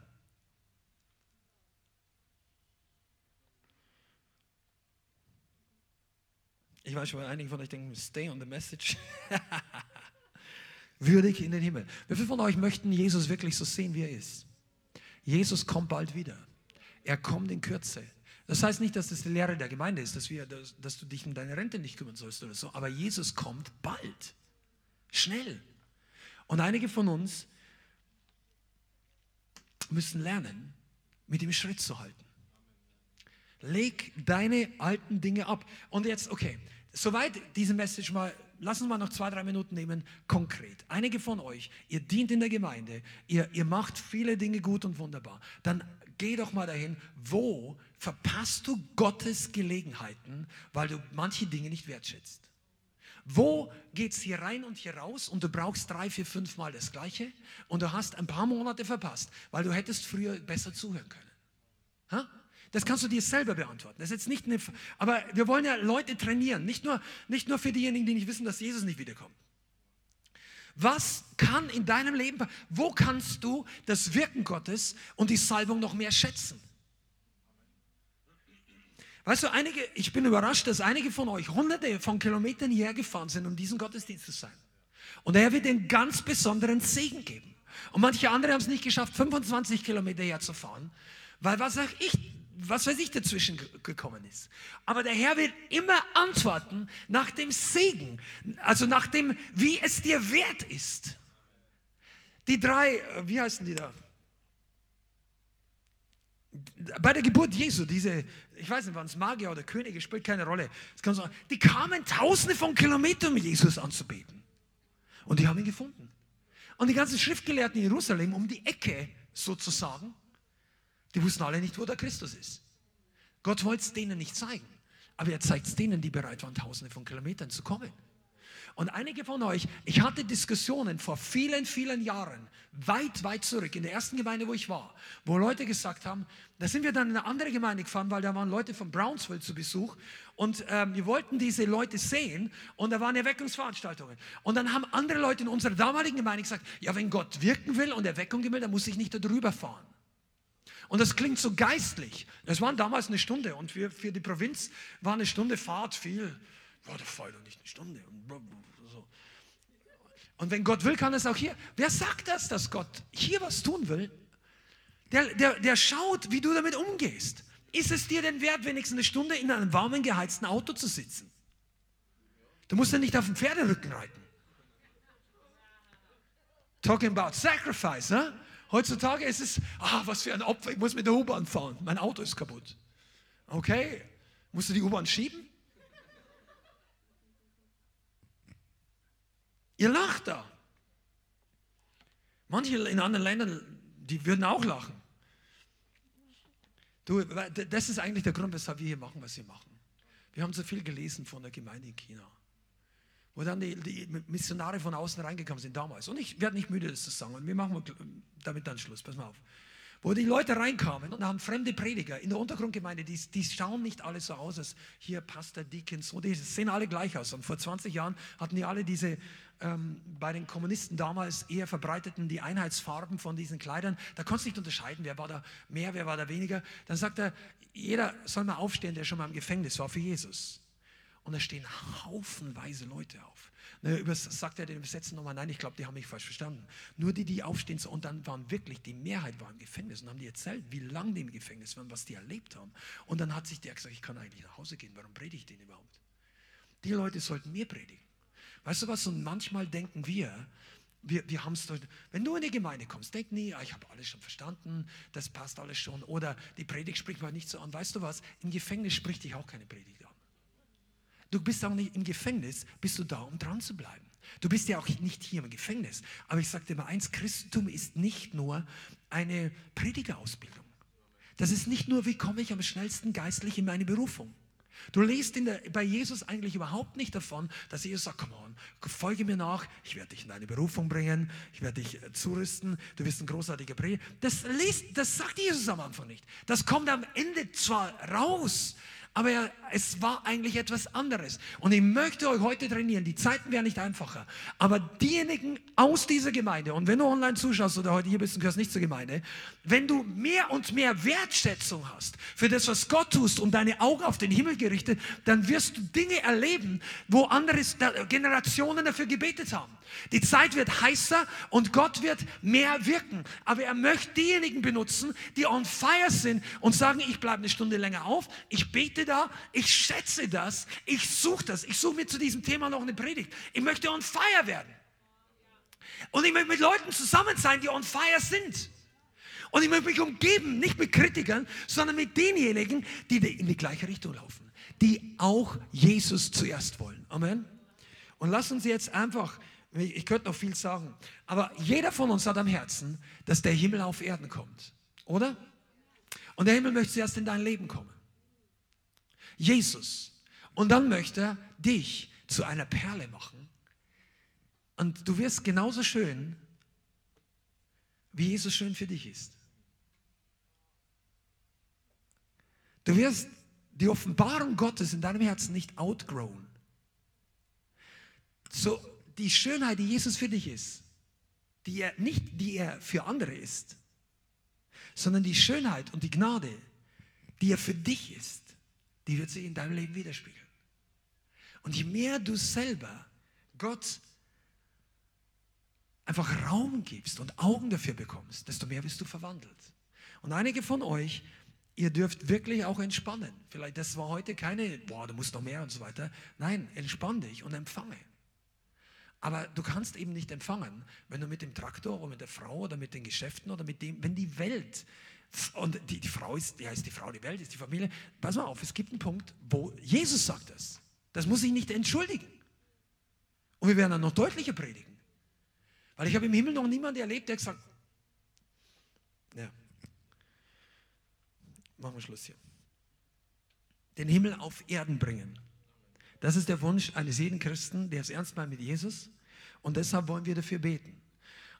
Ich weiß schon, einige von euch denken, stay on the message. Würdig in den Himmel. Wie viele von euch möchten Jesus wirklich so sehen, wie er ist? Jesus kommt bald wieder. Er kommt in Kürze. Das heißt nicht, dass das die Lehre der Gemeinde ist, dass, wir, dass, dass du dich um deine Rente nicht kümmern sollst oder so. Aber Jesus kommt bald. Schnell. Und einige von uns müssen lernen, mit ihm Schritt zu halten. Leg deine alten Dinge ab. Und jetzt, okay, soweit diese Message mal, lassen wir mal noch zwei, drei Minuten nehmen, konkret. Einige von euch, ihr dient in der Gemeinde, ihr, ihr macht viele Dinge gut und wunderbar. Dann geh doch mal dahin, wo verpasst du Gottes Gelegenheiten, weil du manche Dinge nicht wertschätzt. Wo geht es hier rein und hier raus und du brauchst drei, vier, fünf Mal das Gleiche und du hast ein paar Monate verpasst, weil du hättest früher besser zuhören können. Ha? Das kannst du dir selber beantworten. Das ist jetzt nicht eine, aber wir wollen ja Leute trainieren, nicht nur, nicht nur für diejenigen, die nicht wissen, dass Jesus nicht wiederkommt. Was kann in deinem Leben, wo kannst du das Wirken Gottes und die Salbung noch mehr schätzen? Weißt du, einige, ich bin überrascht, dass einige von euch hunderte von Kilometern hierher gefahren sind, um diesen Gottesdienst zu sein. Und er wird den ganz besonderen Segen geben. Und manche andere haben es nicht geschafft, 25 Kilometer herzufahren, weil was sag ich, was weiß ich, dazwischen gekommen ist. Aber der Herr wird immer antworten nach dem Segen, also nach dem, wie es dir wert ist. Die drei, äh, wie heißen die da? Bei der Geburt Jesu, diese, ich weiß nicht, waren es Magier oder Könige, spielt keine Rolle. Die kamen tausende von Kilometern, um Jesus anzubeten. Und die haben ihn gefunden. Und die ganzen Schriftgelehrten in Jerusalem um die Ecke sozusagen, die wussten alle nicht, wo der Christus ist. Gott wollte es denen nicht zeigen, aber er zeigt es denen, die bereit waren, tausende von Kilometern zu kommen. Und einige von euch, ich hatte Diskussionen vor vielen, vielen Jahren, weit, weit zurück, in der ersten Gemeinde, wo ich war, wo Leute gesagt haben, da sind wir dann in eine andere Gemeinde gefahren, weil da waren Leute von Brownsville zu Besuch und ähm, wir wollten diese Leute sehen und da waren Erweckungsveranstaltungen. Und dann haben andere Leute in unserer damaligen Gemeinde gesagt, ja, wenn Gott wirken will und Erweckung will, dann muss ich nicht darüber fahren. Und das klingt so geistlich. Das waren damals eine Stunde und für, für die Provinz war eine Stunde Fahrt viel. War der Fall doch nicht eine Stunde. Und wenn Gott will, kann es auch hier. Wer sagt das, dass Gott hier was tun will? Der, der, der schaut, wie du damit umgehst. Ist es dir denn wert, wenigstens eine Stunde in einem warmen, geheizten Auto zu sitzen? Du musst ja nicht auf dem Pferderücken reiten. Talking about sacrifice, ne? Heutzutage ist es, ah, was für ein Opfer, ich muss mit der U-Bahn fahren, mein Auto ist kaputt. Okay, musst du die U-Bahn schieben? Ihr lacht da. Manche in anderen Ländern, die würden auch lachen. Du, das ist eigentlich der Grund, weshalb wir hier machen, was wir machen. Wir haben so viel gelesen von der Gemeinde in China wo dann die, die, Missionare von außen reingekommen sind damals. Und ich werde nicht müde, das zu sagen. Und wir machen damit dann Schluss. Pass mal auf. Wo die Leute reinkamen und haben fremde Prediger in der Untergrundgemeinde, die, die schauen nicht alle so aus als hier Pastor, Deacons, so, die sehen alle gleich aus. Und vor 20 Jahren hatten die alle diese, ähm, bei den Kommunisten damals eher verbreiteten, die Einheitsfarben von diesen Kleidern. Da konntest du nicht unterscheiden, wer war da mehr, wer war da weniger. Dann sagt er, jeder soll mal aufstehen, der schon mal im Gefängnis war für Jesus. Und da stehen haufenweise Leute auf. Ne, sagt er den Übersetzen nochmal, nein, ich glaube, die haben mich falsch verstanden. Nur die, die aufstehen, und dann waren wirklich, die Mehrheit war im Gefängnis und haben die erzählt, wie lange die im Gefängnis waren, was die erlebt haben. Und dann hat sich der gesagt, ich kann eigentlich nach Hause gehen, warum predige ich den überhaupt? Die Leute sollten mir predigen. Weißt du was, und manchmal denken wir, wir, wir haben es wenn du in die Gemeinde kommst, denk nie, ah, ich habe alles schon verstanden, das passt alles schon, oder die Predigt spricht mal nicht so an. Weißt du was, im Gefängnis spricht dich auch keine Predigt an. Du bist auch nicht im Gefängnis, bist du da, um dran zu bleiben. Du bist ja auch nicht hier im Gefängnis. Aber ich sage dir mal eins, Christentum ist nicht nur eine Predigerausbildung. Das ist nicht nur, wie komme ich am schnellsten geistlich in meine Berufung. Du liest der, bei Jesus eigentlich überhaupt nicht davon, dass Jesus sagt, komm on, folge mir nach, ich werde dich in deine Berufung bringen, ich werde dich äh, zurüsten, du wirst ein großartiger Prediger. Das, das sagt Jesus am Anfang nicht. Das kommt am Ende zwar raus, aber er, es war eigentlich etwas anderes. Und ich möchte euch heute trainieren. Die Zeiten werden nicht einfacher. Aber diejenigen aus dieser Gemeinde, und wenn du online zuschaust oder heute hier bist und gehörst nicht zur Gemeinde, wenn du mehr und mehr Wertschätzung hast für das, was Gott tust und deine Augen auf den Himmel gerichtet, dann wirst du Dinge erleben, wo andere Generationen dafür gebetet haben. Die Zeit wird heißer und Gott wird mehr wirken. Aber er möchte diejenigen benutzen, die on fire sind und sagen, ich bleibe eine Stunde länger auf, ich bete da, ich schätze das, ich suche das. Ich suche mir zu diesem Thema noch eine Predigt. Ich möchte on fire werden. Und ich möchte mit Leuten zusammen sein, die on fire sind. Und ich möchte mich umgeben, nicht mit Kritikern, sondern mit denjenigen, die in die gleiche Richtung laufen, die auch Jesus zuerst wollen. Amen. Und lass uns jetzt einfach ich könnte noch viel sagen. Aber jeder von uns hat am Herzen, dass der Himmel auf Erden kommt. Oder? Und der Himmel möchte zuerst in dein Leben kommen. Jesus. Und dann möchte er dich zu einer Perle machen. Und du wirst genauso schön, wie Jesus schön für dich ist. Du wirst die Offenbarung Gottes in deinem Herzen nicht outgrown. So, die Schönheit, die Jesus für dich ist, die er nicht, die er für andere ist, sondern die Schönheit und die Gnade, die er für dich ist, die wird sich in deinem Leben widerspiegeln. Und je mehr du selber Gott einfach Raum gibst und Augen dafür bekommst, desto mehr wirst du verwandelt. Und einige von euch, ihr dürft wirklich auch entspannen. Vielleicht, das war heute keine, boah, du musst noch mehr und so weiter. Nein, entspann dich und empfange. Aber du kannst eben nicht empfangen, wenn du mit dem Traktor oder mit der Frau oder mit den Geschäften oder mit dem, wenn die Welt und die, die Frau ist, ja, ist die Frau, die Welt ist die Familie. Pass mal auf, es gibt einen Punkt, wo Jesus sagt das. Das muss ich nicht entschuldigen. Und wir werden dann noch deutlicher predigen. Weil ich habe im Himmel noch niemanden erlebt, der gesagt ja, machen wir Schluss hier. Den Himmel auf Erden bringen. Das ist der Wunsch eines jeden Christen, der es ernst meint mit Jesus. Und deshalb wollen wir dafür beten.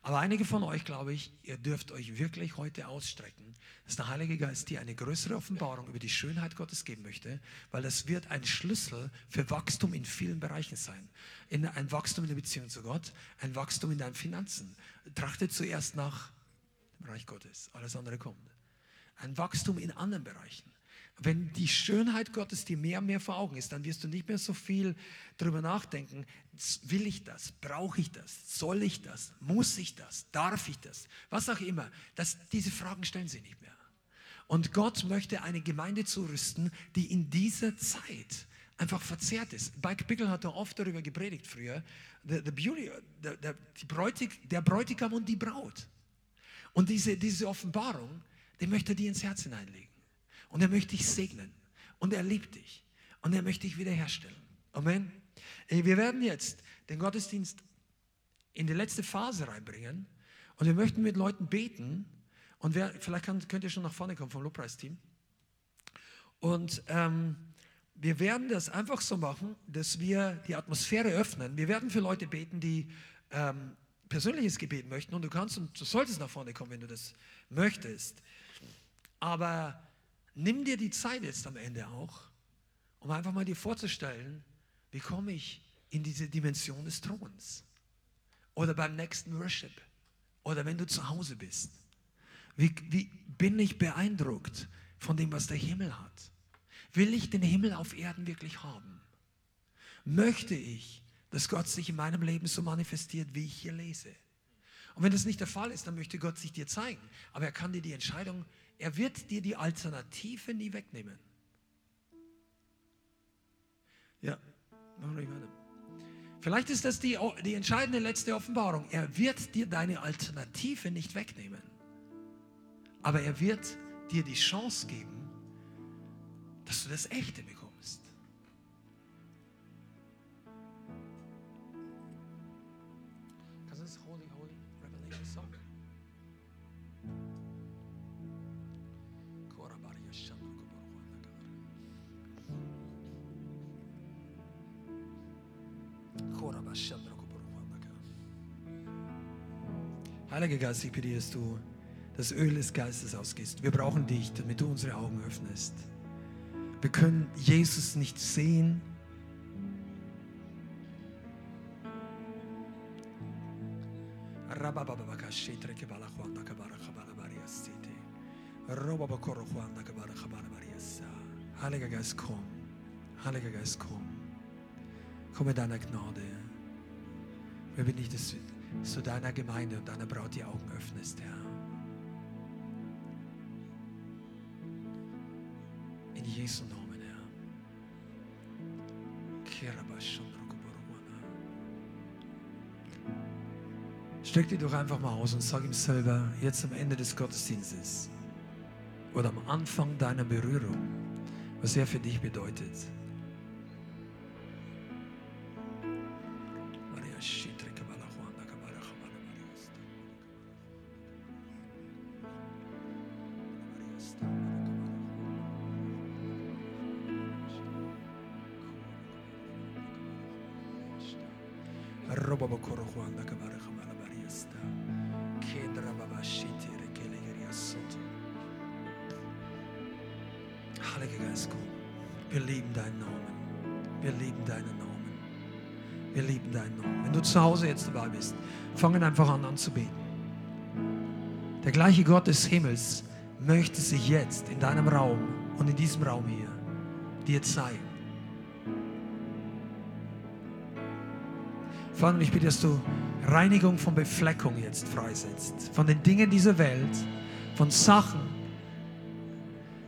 Aber einige von euch, glaube ich, ihr dürft euch wirklich heute ausstrecken, dass der Heilige Geist dir eine größere Offenbarung über die Schönheit Gottes geben möchte, weil das wird ein Schlüssel für Wachstum in vielen Bereichen sein. In, ein Wachstum in der Beziehung zu Gott, ein Wachstum in deinen Finanzen. Trachte zuerst nach dem Reich Gottes, alles andere kommt. Ein Wachstum in anderen Bereichen. Wenn die Schönheit Gottes dir mehr und mehr vor Augen ist, dann wirst du nicht mehr so viel darüber nachdenken, will ich das, brauche ich das, soll ich das, muss ich das, darf ich das, was auch immer. Das, diese Fragen stellen sie nicht mehr. Und Gott möchte eine Gemeinde zurüsten, die in dieser Zeit einfach verzerrt ist. Mike Bickle hat da oft darüber gepredigt früher, the, the beauty, the, the, Bräutig, der Bräutigam und die Braut. Und diese, diese Offenbarung, die möchte er dir ins Herz hineinlegen. Und er möchte dich segnen. Und er liebt dich. Und er möchte dich wiederherstellen. Amen. Wir werden jetzt den Gottesdienst in die letzte Phase reinbringen. Und wir möchten mit Leuten beten. Und wer, vielleicht kann, könnt ihr schon nach vorne kommen vom Lobpreisteam. Und ähm, wir werden das einfach so machen, dass wir die Atmosphäre öffnen. Wir werden für Leute beten, die ähm, persönliches Gebet möchten. Und du kannst und du solltest nach vorne kommen, wenn du das möchtest. Aber nimm dir die Zeit jetzt am Ende auch, um einfach mal dir vorzustellen, wie komme ich in diese Dimension des Throns? Oder beim nächsten Worship? Oder wenn du zu Hause bist? Wie, wie bin ich beeindruckt von dem, was der Himmel hat? Will ich den Himmel auf Erden wirklich haben? Möchte ich, dass Gott sich in meinem Leben so manifestiert, wie ich hier lese? Und wenn das nicht der Fall ist, dann möchte Gott sich dir zeigen. Aber er kann dir die Entscheidung er wird dir die Alternative nie wegnehmen. Ja, Vielleicht ist das die, die entscheidende letzte Offenbarung. Er wird dir deine Alternative nicht wegnehmen. Aber er wird dir die Chance geben, dass du das Echte bekommst. Heiliger Geist, ich bitte, dass du das Öl des Geistes ausgehst. Wir brauchen dich, damit du unsere Augen öffnest. Wir können Jesus nicht sehen. Heiliger Geist, komm. Heiliger Geist, komm. Komm mit deiner Gnade. Wir bitten dich, dass du deiner Gemeinde und deiner Braut die Augen öffnest, Herr. In Jesu Namen, Herr. Streck dich doch einfach mal aus und sag ihm selber, jetzt am Ende des Gottesdienstes oder am Anfang deiner Berührung, was er für dich bedeutet. Einfach an anzubeten. Der gleiche Gott des Himmels möchte sich jetzt in deinem Raum und in diesem Raum hier dir zeigen. Vater, ich bitte, dass du Reinigung von Befleckung jetzt freisetzt. Von den Dingen dieser Welt, von Sachen,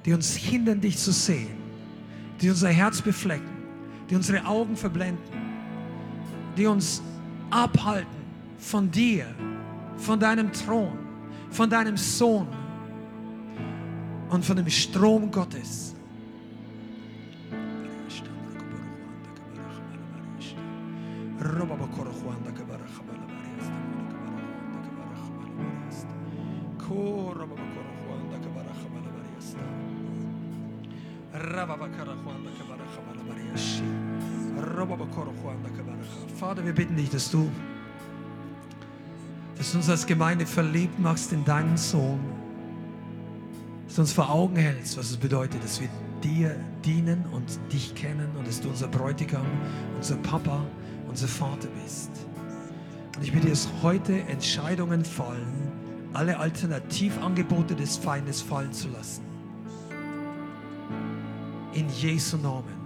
die uns hindern, dich zu sehen, die unser Herz beflecken, die unsere Augen verblenden, die uns abhalten von dir, von deinem Thron, von deinem Sohn und von dem Strom Gottes. Vater, wir bitten dich, dass du, uns als Gemeinde verliebt machst in deinen Sohn, dass du uns vor Augen hältst, was es bedeutet, dass wir dir dienen und dich kennen und dass du unser Bräutigam, unser Papa, unser Vater bist. Und ich bitte, dass heute Entscheidungen fallen, alle Alternativangebote des Feindes fallen zu lassen. In Jesu Namen.